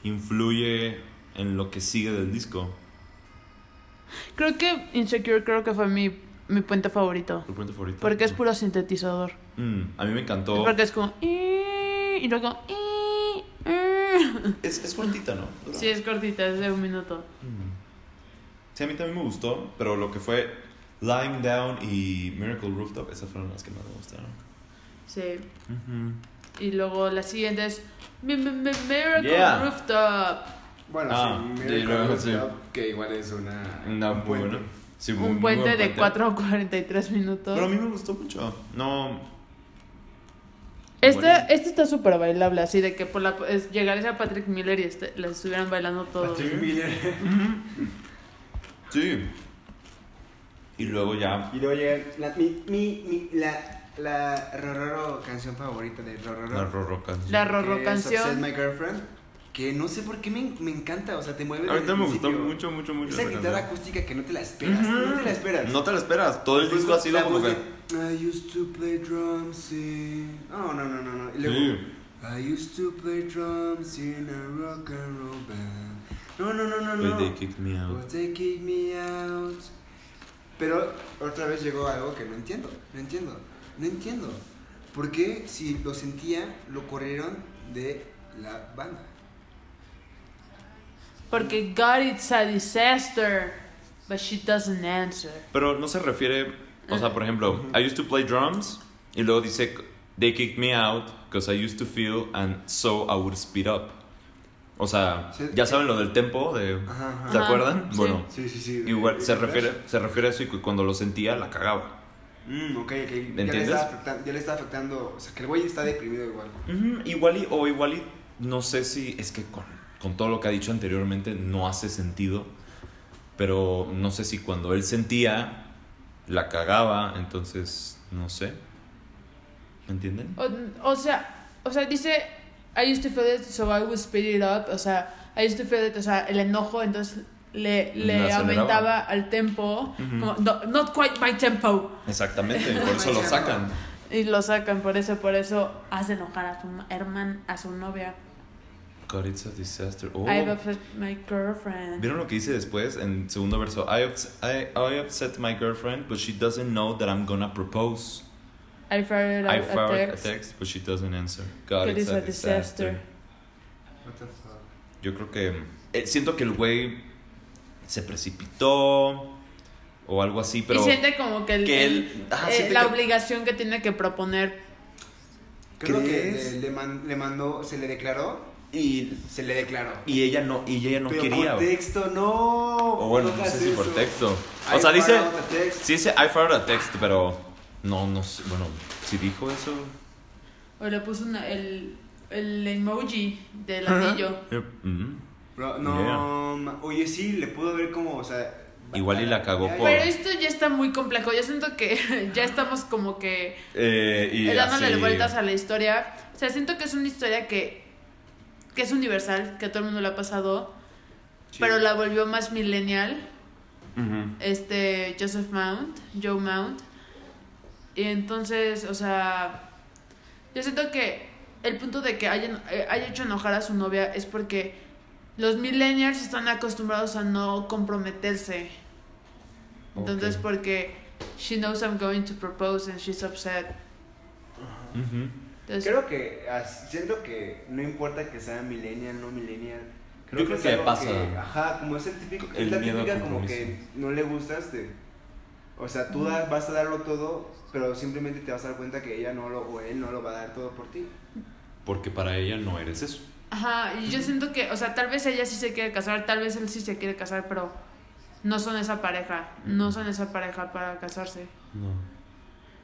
influye en lo que sigue del disco. Creo que Insecure creo que fue mi, mi puente favorito. ¿Tu puente favorito? Porque es puro sintetizador. Mm, a mí me encantó. Porque es como... Y luego... Es, es cortita, ¿no? Dura. Sí, es cortita, es de un minuto. Mm. Sí, a mí también me gustó, pero lo que fue Lying Down y Miracle Rooftop, esas fueron las que más me gustaron. Sí. Ujú. Y luego la siguiente es... Mi- mi- mi- Miracle Yeah. Rooftop. Bueno, Ah, sí, Miracle Rooftop, sí. que igual es una... Una un puente. buena. Sí, Un muy puente de 4.43 minutos. Pero a mí me gustó mucho. No. Este, Bueno. este está súper bailable, así de que por la, es, llegaría a Patrick Miller y este, la estuvieran bailando todos. Patrick Miller. Sí. Y luego ya. Y luego llega la, mi, mi, mi, la, la Rororo canción favorita de Rororo. La Rorro canción. La es canción. My Girlfriend. Que no sé por qué me, me encanta, o sea, te mueve. Ahorita me gustó mucho, mucho, mucho. Esa guitarra acústica que no te la esperas, Ujú. no te la esperas. No te la esperas. Todo el Pues disco ha sido como que. I used to play drums in... Oh, no, no, no, no. Y luego, Sí. I used to play drums in a rock and roll band. No, no, no, no, But no. they kicked me out. But they kicked me out. Pero otra vez llegó algo que no entiendo. No entiendo. No entiendo. ¿Por qué si lo sentía, lo corrieron de la banda? Porque God it's a disaster, but she doesn't answer. Pero no se refiere. O sea, por ejemplo, I used to play drums. Y luego dice. They kicked me out because I used to feel and so I would speed up. O sea, Sí. ya saben lo del tempo de. Ajá, ajá. ¿Se acuerdan? sí. Bueno, Sí, sí, sí. igual se ¿De refiere, se refiere a eso y cuando lo sentía la cagaba. Mm, ok, ok. Ya le, entiendes? está afectando, ya le está afectando. O sea, que el güey está deprimido igual. Ujú, Igual y, o igual y, no sé si es que con, con todo lo que ha dicho anteriormente no hace sentido, pero no sé si cuando él sentía la cagaba, entonces no sé. ¿Me entienden? O, o sea, o sea, dice, I used to feel it, so I would speed it up. O sea, I used to feel it, o sea, el enojo, entonces le, le aumentaba al tempo. Ujú. Como, "No, not quite my tempo. Exactamente, por eso lo sacan. Y lo sacan, por eso, por eso hace enojar a su hermana, a su novia. God, it's a disaster. Oh. I've upset my girlfriend. ¿Vieron lo que dice después en segundo verso? I, ups- I, I upset my girlfriend, but she doesn't know that I'm gonna propose. I fired a, I a fired text. a text, but she doesn't answer. God, it's is a, a disaster. disaster. What the fuck? Yo creo que. eh, siento que el güey se precipitó o algo así, pero. y siente como que, el- que él- ah, eh, siente la que- obligación que tiene que proponer. Creo que ¿Crees? le, le man- le mandó, se le declaró, Y, se le declaró. y ella no, y ella no Pero quería. por texto, no. o bueno, no sé si por texto. I O sea, dice. found. Sí dice I fired a text, pero. No, no sé. Bueno, si dijo eso. O le puso una- el, el emoji del anillo. mm, Bro, no, oye, sí, le pudo ver como, o sea... Igual y la cagó por- Pero esto ya está muy complejo. Yo siento que ya estamos como que eh, y dándole así- vueltas a la historia. O sea, siento que es una historia que, que es universal, que a todo el mundo le ha pasado, Sí. pero la volvió más millennial. Este Joseph Mount, Joe Mount. Y entonces, o sea, yo siento que el punto de que haya, eh, haya hecho enojar a su novia es porque los millennials están acostumbrados a no comprometerse. Entonces, porque she knows I'm going to propose and she's upset. Entonces, Creo que siento que no importa que sea millennial, no millennial. Yo creo es que algo pasa. que- ajá, como es el típico, El es la típica como que no le gustas de, o sea, tú das- vas a darlo todo, pero simplemente te vas a dar cuenta que ella no lo o él no lo va a dar todo por ti. Porque para ella no eres eso. Ajá, y yo siento que, o sea, tal vez ella sí se quiere casar, tal vez él sí se quiere casar, pero no son esa pareja, no son esa pareja para casarse. No.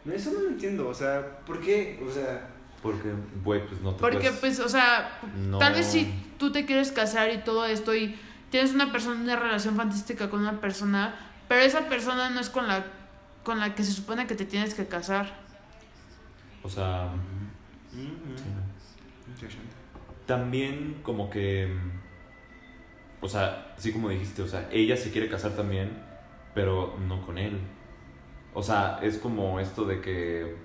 No, eso no lo entiendo, o sea, ¿por qué? O sea, Porque, güey, pues no te Porque, puedes- pues, o sea, No. tal vez si tú te quieres casar y todo esto y tienes una persona, una relación fantástica con una persona, pero esa persona no es con la, con la que se supone que te tienes que casar. O sea, sí. también como que... O sea, así como dijiste, o sea, ella se quiere casar también, pero no con él. O sea, es como esto de que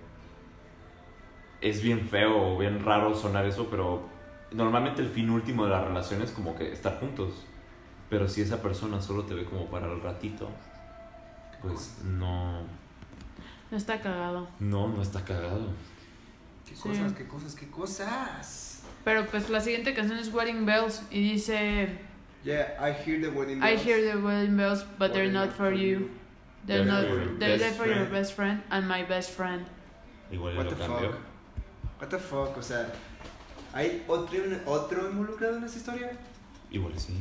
es bien feo o bien raro sonar eso, pero normalmente el fin último de la relación es como que estar juntos. Pero si esa persona solo te ve como para el ratito, pues no, No está cagado. no, no está cagado. qué Sí. cosas, qué cosas, qué cosas. Pero pues la siguiente canción es Wedding Bells y dice Yeah, I hear the wedding I bells. hear the wedding bells, but they're not for you. They're They're not for your they're there for your friend. best friend and my best friend. Igual What lo the cambió. fuck? What the fuck, o sea, ¿hay otro, otro involucrado en esta historia? Igual sí.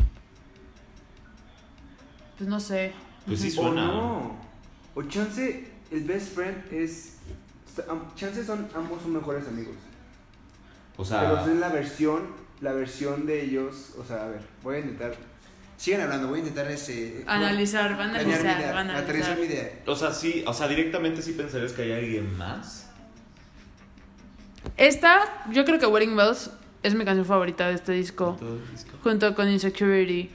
Pues no sé. Pues sí O suena. no. O chance, el best friend es. Chance son ambos son mejores amigos. O Pero sea, es la versión, la versión de ellos. O sea, a ver, voy a intentar. Sigan hablando, voy a intentar ese. Analizar, van a analizar, van a aterrizar analizar. mi idea. o sea, sí, o sea, directamente sí pensarías que hay alguien más. Esta, yo creo que Wedding Bells es mi canción favorita de este disco. Todo el disco. Junto con Insecurity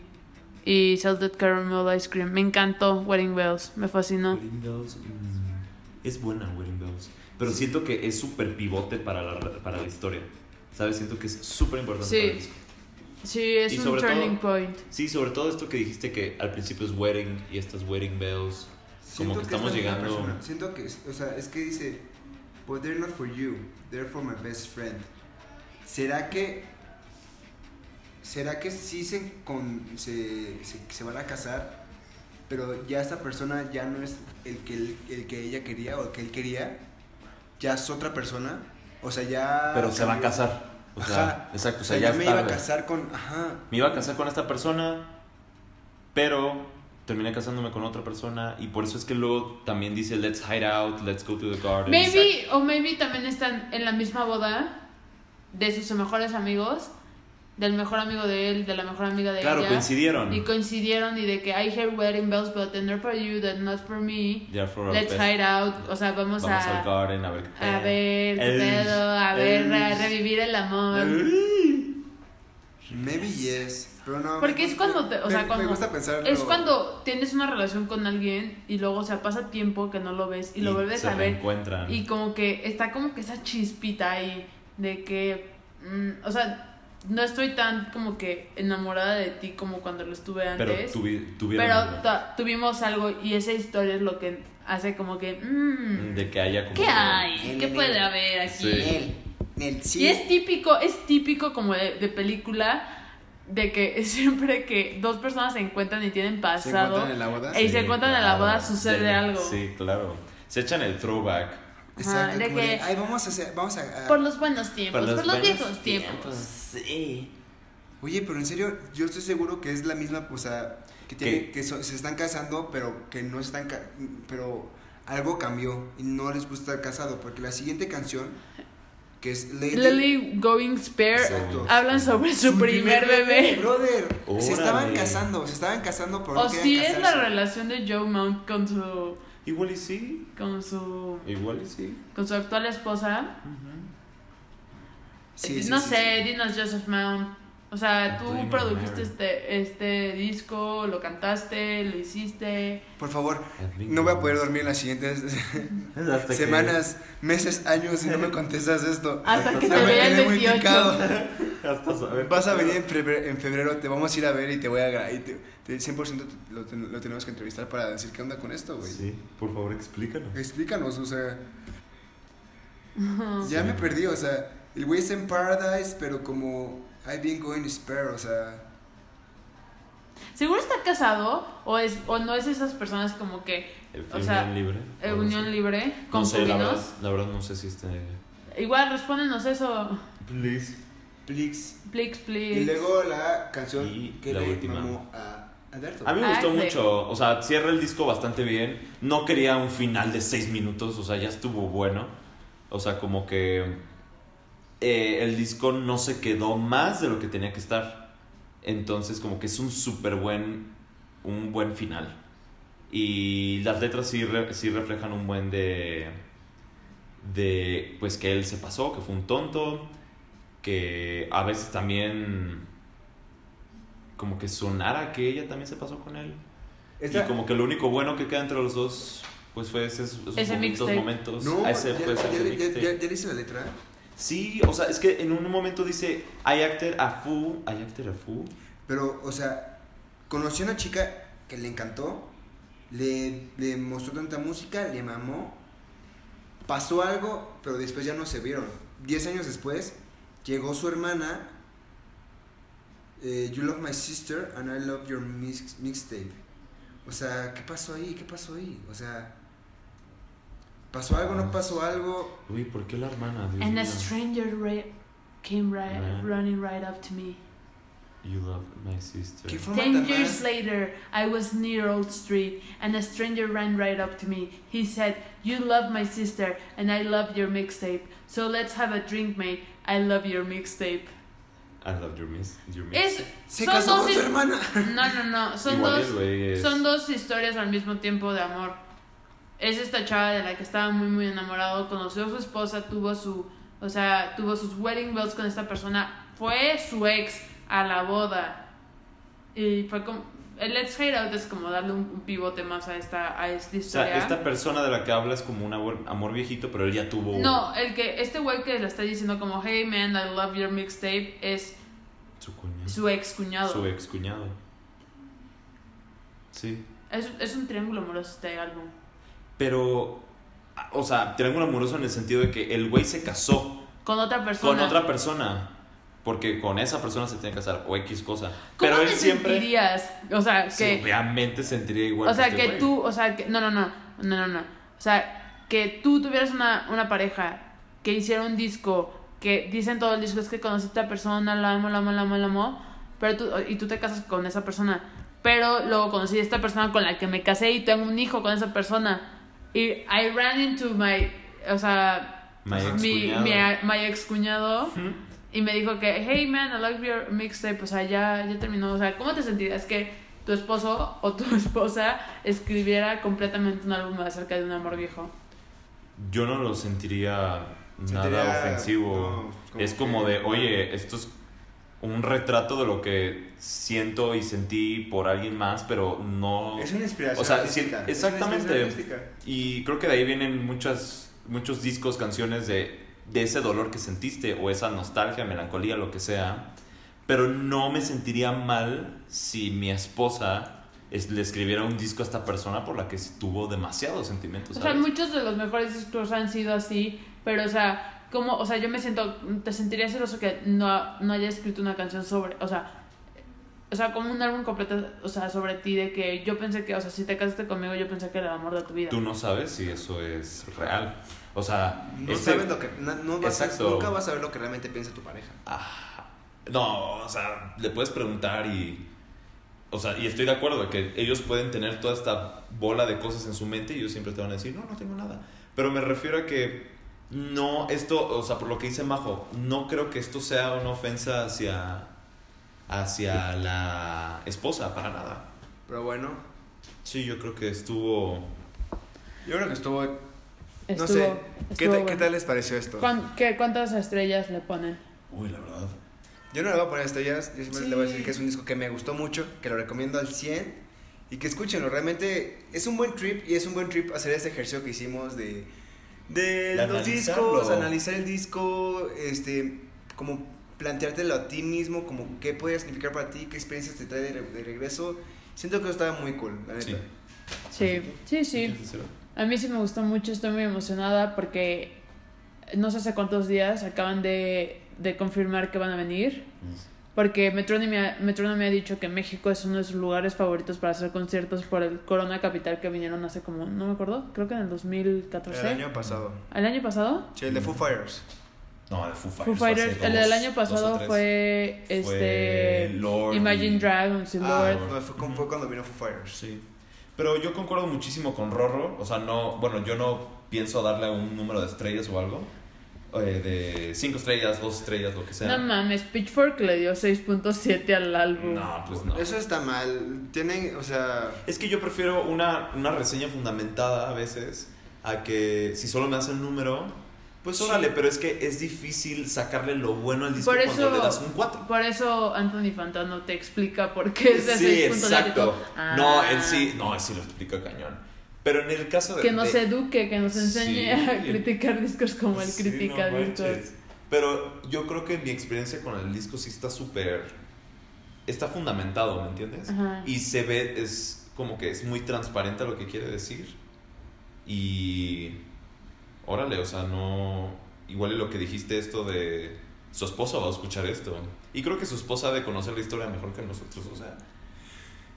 y Salted Caramel Ice Cream. Me encantó Wedding Bells, me fascinó. Wedding Bells, mm, es buena Wedding Bells. Pero siento que es súper pivote para la, para la historia. ¿Sabes? Siento que es súper importante Sí. para el disco. Sí, es Y un sobre turning todo- point. Sí, sobre todo esto que dijiste que al principio es wedding y estas wedding bells. Como Siento que es estamos misma llegando- persona. Siento que, o sea, es que dice, but they're not for you, they're for my best friend. ¿Será que, será que sí se, con, se, se, se van a casar, pero ya esta persona ya no es el que, el, el que ella quería o el que él quería? Ya es otra persona, o sea, ya... Pero se va a casar. O sea, Ajá. exacto. O O sea, sea, ya ya me es iba a tarde. casar con, ajá, Me iba a casar con esta persona, pero terminé casándome con otra persona y por eso es que luego también dice let's hide out, let's go to the garden. Maybe, o maybe también están en la misma boda de sus mejores amigos, del mejor amigo de él, de la mejor amiga de Claro, ella. coincidieron. Y coincidieron y de que I hear wedding bells, but they're for you, they're not for me. Therefore, our Let's best- hide out. O sea, vamos, Vamos al a, garden a ver qué a ver qué pedo, a ver, a revivir el amor. maybe yes, pero no. Porque me- es cuando te, o me- sea, me cuando gusta es cuando tienes una relación con alguien y luego o sea, pasa tiempo que no lo ves y, lo vuelves se a ver y como que está como que esa chispita ahí de que mm, o sea, no estoy tan como que enamorada de ti como cuando lo estuve pero antes. tuvi- tuvieron pero algo. ta- tuvimos algo y esa historia es lo que hace como que mm, de que haya como ¿qué que- hay? ¿Qué el- puede haber aquí? Sí. Sí. Y es típico, es típico como de, de película de que siempre que dos personas se encuentran y tienen ¿Se pasado encuentran en la boda? y se encuentran en la claro. boda sucede Sí, algo. Sí, claro. Se echan el throwback. Exacto, de que- ay, vamos a hacer, vamos a... a- Por los buenos tiempos, por los los, buenos viejos tiempos. Sí. Oye, pero en serio, yo estoy seguro que es la misma, o sea, que, tiene, que so- se están casando, pero que no están, pero algo cambió y no les gusta estar casado, porque la siguiente canción, que es Lady... Lily Going Spare Exacto. hablan sobre su, primer, bebé. Brother, se estaban casando, se estaban casando, pero O no si querían es la relación de Joe Mount con su Igual y sí. con su Igual y sí. con su actual esposa. Sí, sí, no sí, sé, sí. dinos Joseph Mount. O sea, tú produjiste este, este disco, lo cantaste, lo hiciste. Por favor, no voy a poder dormir en las siguientes que- semanas, meses, años si no me contestas esto. Hasta que te vea el quedé muy 28. picado. Hasta saber. Vas a venir en febrero, en febrero, te vamos a ir a ver y te voy a y te, te- 100% te- lo, lo tenemos que entrevistar para decir qué onda con esto, güey. Sí, por favor, explícanos. Explícanos, o sea, ya me perdí, o sea, el güey está en Paradise, pero como I've been going to spare, o sea, ¿Seguro está casado o es o no es esas personas como que O sea, unión libre. eh, unión así. libre No sé, la verdad, la verdad no sé si este. Igual respóndenos eso. Please. please. Please, Y please. luego la canción Y que la le última. mamó a Alberto. A mí me Ah, gustó mucho, o sea, cierra el disco bastante bien. No quería un final de seis minutos, o sea, ya estuvo bueno. O sea, como que eh, el disco no se quedó más de lo que tenía que estar. Entonces, como que es un súper buen, un buen final. Y las letras sí, re- sí reflejan un buen de, de, pues que él se pasó, que fue un tonto, que a veces también como que sonara que ella también se pasó con él. Esta- Y como que lo único bueno que queda entre los dos, pues fue esos, momentos. no, a ese, ya, pues, ya- ese ya- ya- mixtape. ya- ya le hice la letra. Sí, o sea, es que en un momento dice, I acted a fool, I acted a fool. Pero, o sea, conoció a una chica que le encantó, le, le mostró tanta música, le mamó, pasó algo, pero después ya no se vieron. Diez años después, llegó su hermana, eh, You Love My Sister and I Love Your mix- Mixtape. O sea, ¿qué pasó ahí? ¿Qué pasó ahí? O sea, ¿pasó algo? ¿No pasó algo? Uy, ¿por qué la hermana? Dios And a stranger ra- came right, Man. running right up to me. You love my sister. Ten years más? later, I was near Old Street, and a stranger ran right up to me. He said, You love my sister, and I love your mixtape. So let's have a drink, mate. I love your mixtape. I love your miss. Your miss. Es, Se son casó dos con su hermana. No, no, no. Son Igual dos, es- son dos historias al mismo tiempo de amor. Es esta chava de la que estaba muy, muy enamorado. Conoció a su esposa, tuvo su. O sea, tuvo sus wedding bells con esta persona. Fue su ex a la boda. Y fue como. El Let's Hate Out es como darle un, un pivote más a esta, a esta O historia. sea, esta persona de la que habla es como un amor, amor viejito, pero él ya tuvo No, el que. Este güey que le está diciendo como, hey man, I love your mixtape, es su cuñado. su ex cuñado. Su ex cuñado. Sí. Es, es un triángulo amoroso este álbum. Pero, o sea, triángulo amoroso en el sentido de que el güey se casó Con otra persona. con otra persona. Porque con esa persona se tiene que casar o X cosa. ¿Cómo Pero él te siempre. sentirías? O sea, Sí, que. obviamente sentiría igual. o sea, este que güey. tú. O sea, que. No, no, no. No, no, no. O sea, que tú tuvieras una, una pareja que hiciera un disco. Que dicen todo el disco es que conocí a esta persona, la amo, la amo, la amo, la amo. Pero tú, y tú te casas con esa persona. Pero luego conocí a esta persona con la que me casé y tengo un hijo con esa persona. Y I ran into my. O sea, My ex mi, cuñado. mi- my ex cuñado y me dijo que, hey man, I love your mixtape, o sea, ya, ya terminó, o sea, ¿cómo te sentirías que tu esposo o tu esposa escribiera completamente un álbum acerca de un amor viejo? Yo no lo sentiría nada Sentiría- ofensivo. no, como es como que- de, oye, esto es un retrato de lo que siento y sentí por alguien más, pero no... Es una inspiración. O sea, artística. exactamente. artística. Y creo que de ahí vienen muchas, muchos discos, canciones de, de ese dolor que sentiste o esa nostalgia, melancolía, lo que sea. Pero no me sentiría mal si mi esposa es- le escribiera un disco a esta persona por la que tuvo demasiados sentimientos. O sea, muchos de los mejores discos han sido así, pero, o sea, como, o sea, yo me siento, te sentiría celoso que no, no haya escrito una canción sobre, o sea, o sea, como un álbum completo, o sea, sobre ti, de que yo pensé que, o sea, si te casaste conmigo, yo pensé que era el amor de tu vida. Tú no sabes si eso es real. O sea, No este- sabes lo que. No, no vas a- Exacto. nunca vas a saber lo que realmente piensa tu pareja. Ah, no, o sea, le puedes preguntar y. O sea, y estoy de acuerdo de que ellos pueden tener toda esta bola de cosas en su mente y ellos siempre te van a decir, no, no tengo nada. Pero me refiero a que no, esto, o sea, por lo que dice Majo, no creo que esto sea una ofensa hacia, hacia la esposa, para nada. Pero bueno, Sí, yo creo que estuvo. yo creo que estuvo. no sé. ¿Qué, estuvo ¿Qué bueno. tal les pareció esto? ¿Cuán- qué- ¿Cuántas estrellas le ponen? Uy, la verdad. Yo no le voy a poner estrellas, yo simplemente Sí. le voy a decir que es un disco que me gustó mucho, que lo recomiendo al 100 y que escúchenlo. Realmente es un buen trip y es un buen trip hacer ese ejercicio que hicimos de, de De los discos, analizar el disco, este, como planteártelo a ti mismo, como qué puede significar para ti, qué experiencias te trae de, re- de regreso. Siento que estaba muy cool, la neta. Sí. Sí, sí. A mí sí me gustó mucho, estoy muy emocionada porque no sé hace cuántos días acaban de, de confirmar que van a venir. Porque Metronomy, ha- Metronomy ha dicho que México es uno de sus lugares favoritos para hacer conciertos por el Corona Capital que vinieron hace como, no me acuerdo, creo que en el 2014. El año pasado. ¿El año pasado? Sí, el de Foo Fighters. No, de Foo Fighters. Foo Fighters, el dos- del año pasado fue, este Fue Lord Imagine y- Dragons y Ah, Lord. no, fue, fue cuando vino Foo Fighters. Sí. Pero yo concuerdo muchísimo con Rorro. O sea, no. Bueno, yo no pienso darle un número de estrellas o algo. Eh, de 5 estrellas, 2 estrellas, lo que sea. No mames, Pitchfork le dio 6.7 al álbum. No, pues no. Eso está mal. Tienen, o sea, Es que yo prefiero una, una reseña fundamentada a veces a que si solo me hacen un número, pues órale, pero es que es difícil sacarle lo bueno al disco Por cuando eso- le das un 4. Por eso Anthony Fantano te explica por qué es de Sí, 6.7 y exacto. todo. No, Ah, él sí, no, él sí lo explica cañón. Pero en el caso de... Que nos de- eduque, que nos enseñe Sí. a criticar discos como él Sí, critica no discos. Pero yo creo que mi experiencia con el disco sí está súper... Está fundamentado, ¿me entiendes? Ajá. Y se ve, es como que es muy transparente lo que quiere decir. Y... Órale, o sea, no... Igual lo que dijiste esto de... Su esposa va a escuchar esto. Y creo que su esposa ha de conocer la historia mejor que nosotros, o sea...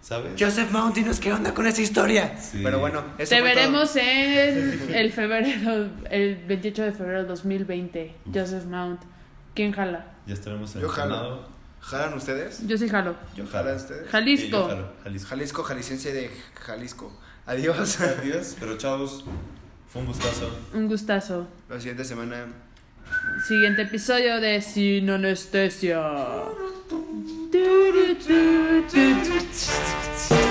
¿Sabes? Joseph Mountain, ¿qué onda con esa historia? Sí. Pero bueno, eso Te fue todo. veremos en el febrero, el 28 de febrero del 2020. Joseph Mount. ¿Quién jala? Ya estaremos en Yo el jalo. ¿Jalan ustedes? Yo sí jalo. Yo ¿Jalan ustedes? Sí, yo Jalisco. jalo. Jalisco. Jalisco, jalisciense de Jalisco. Adiós. Adiós, pero chavos, fue un gustazo. Un gustazo. La siguiente semana. Siguiente episodio de Sin Anestesia. do do do do do.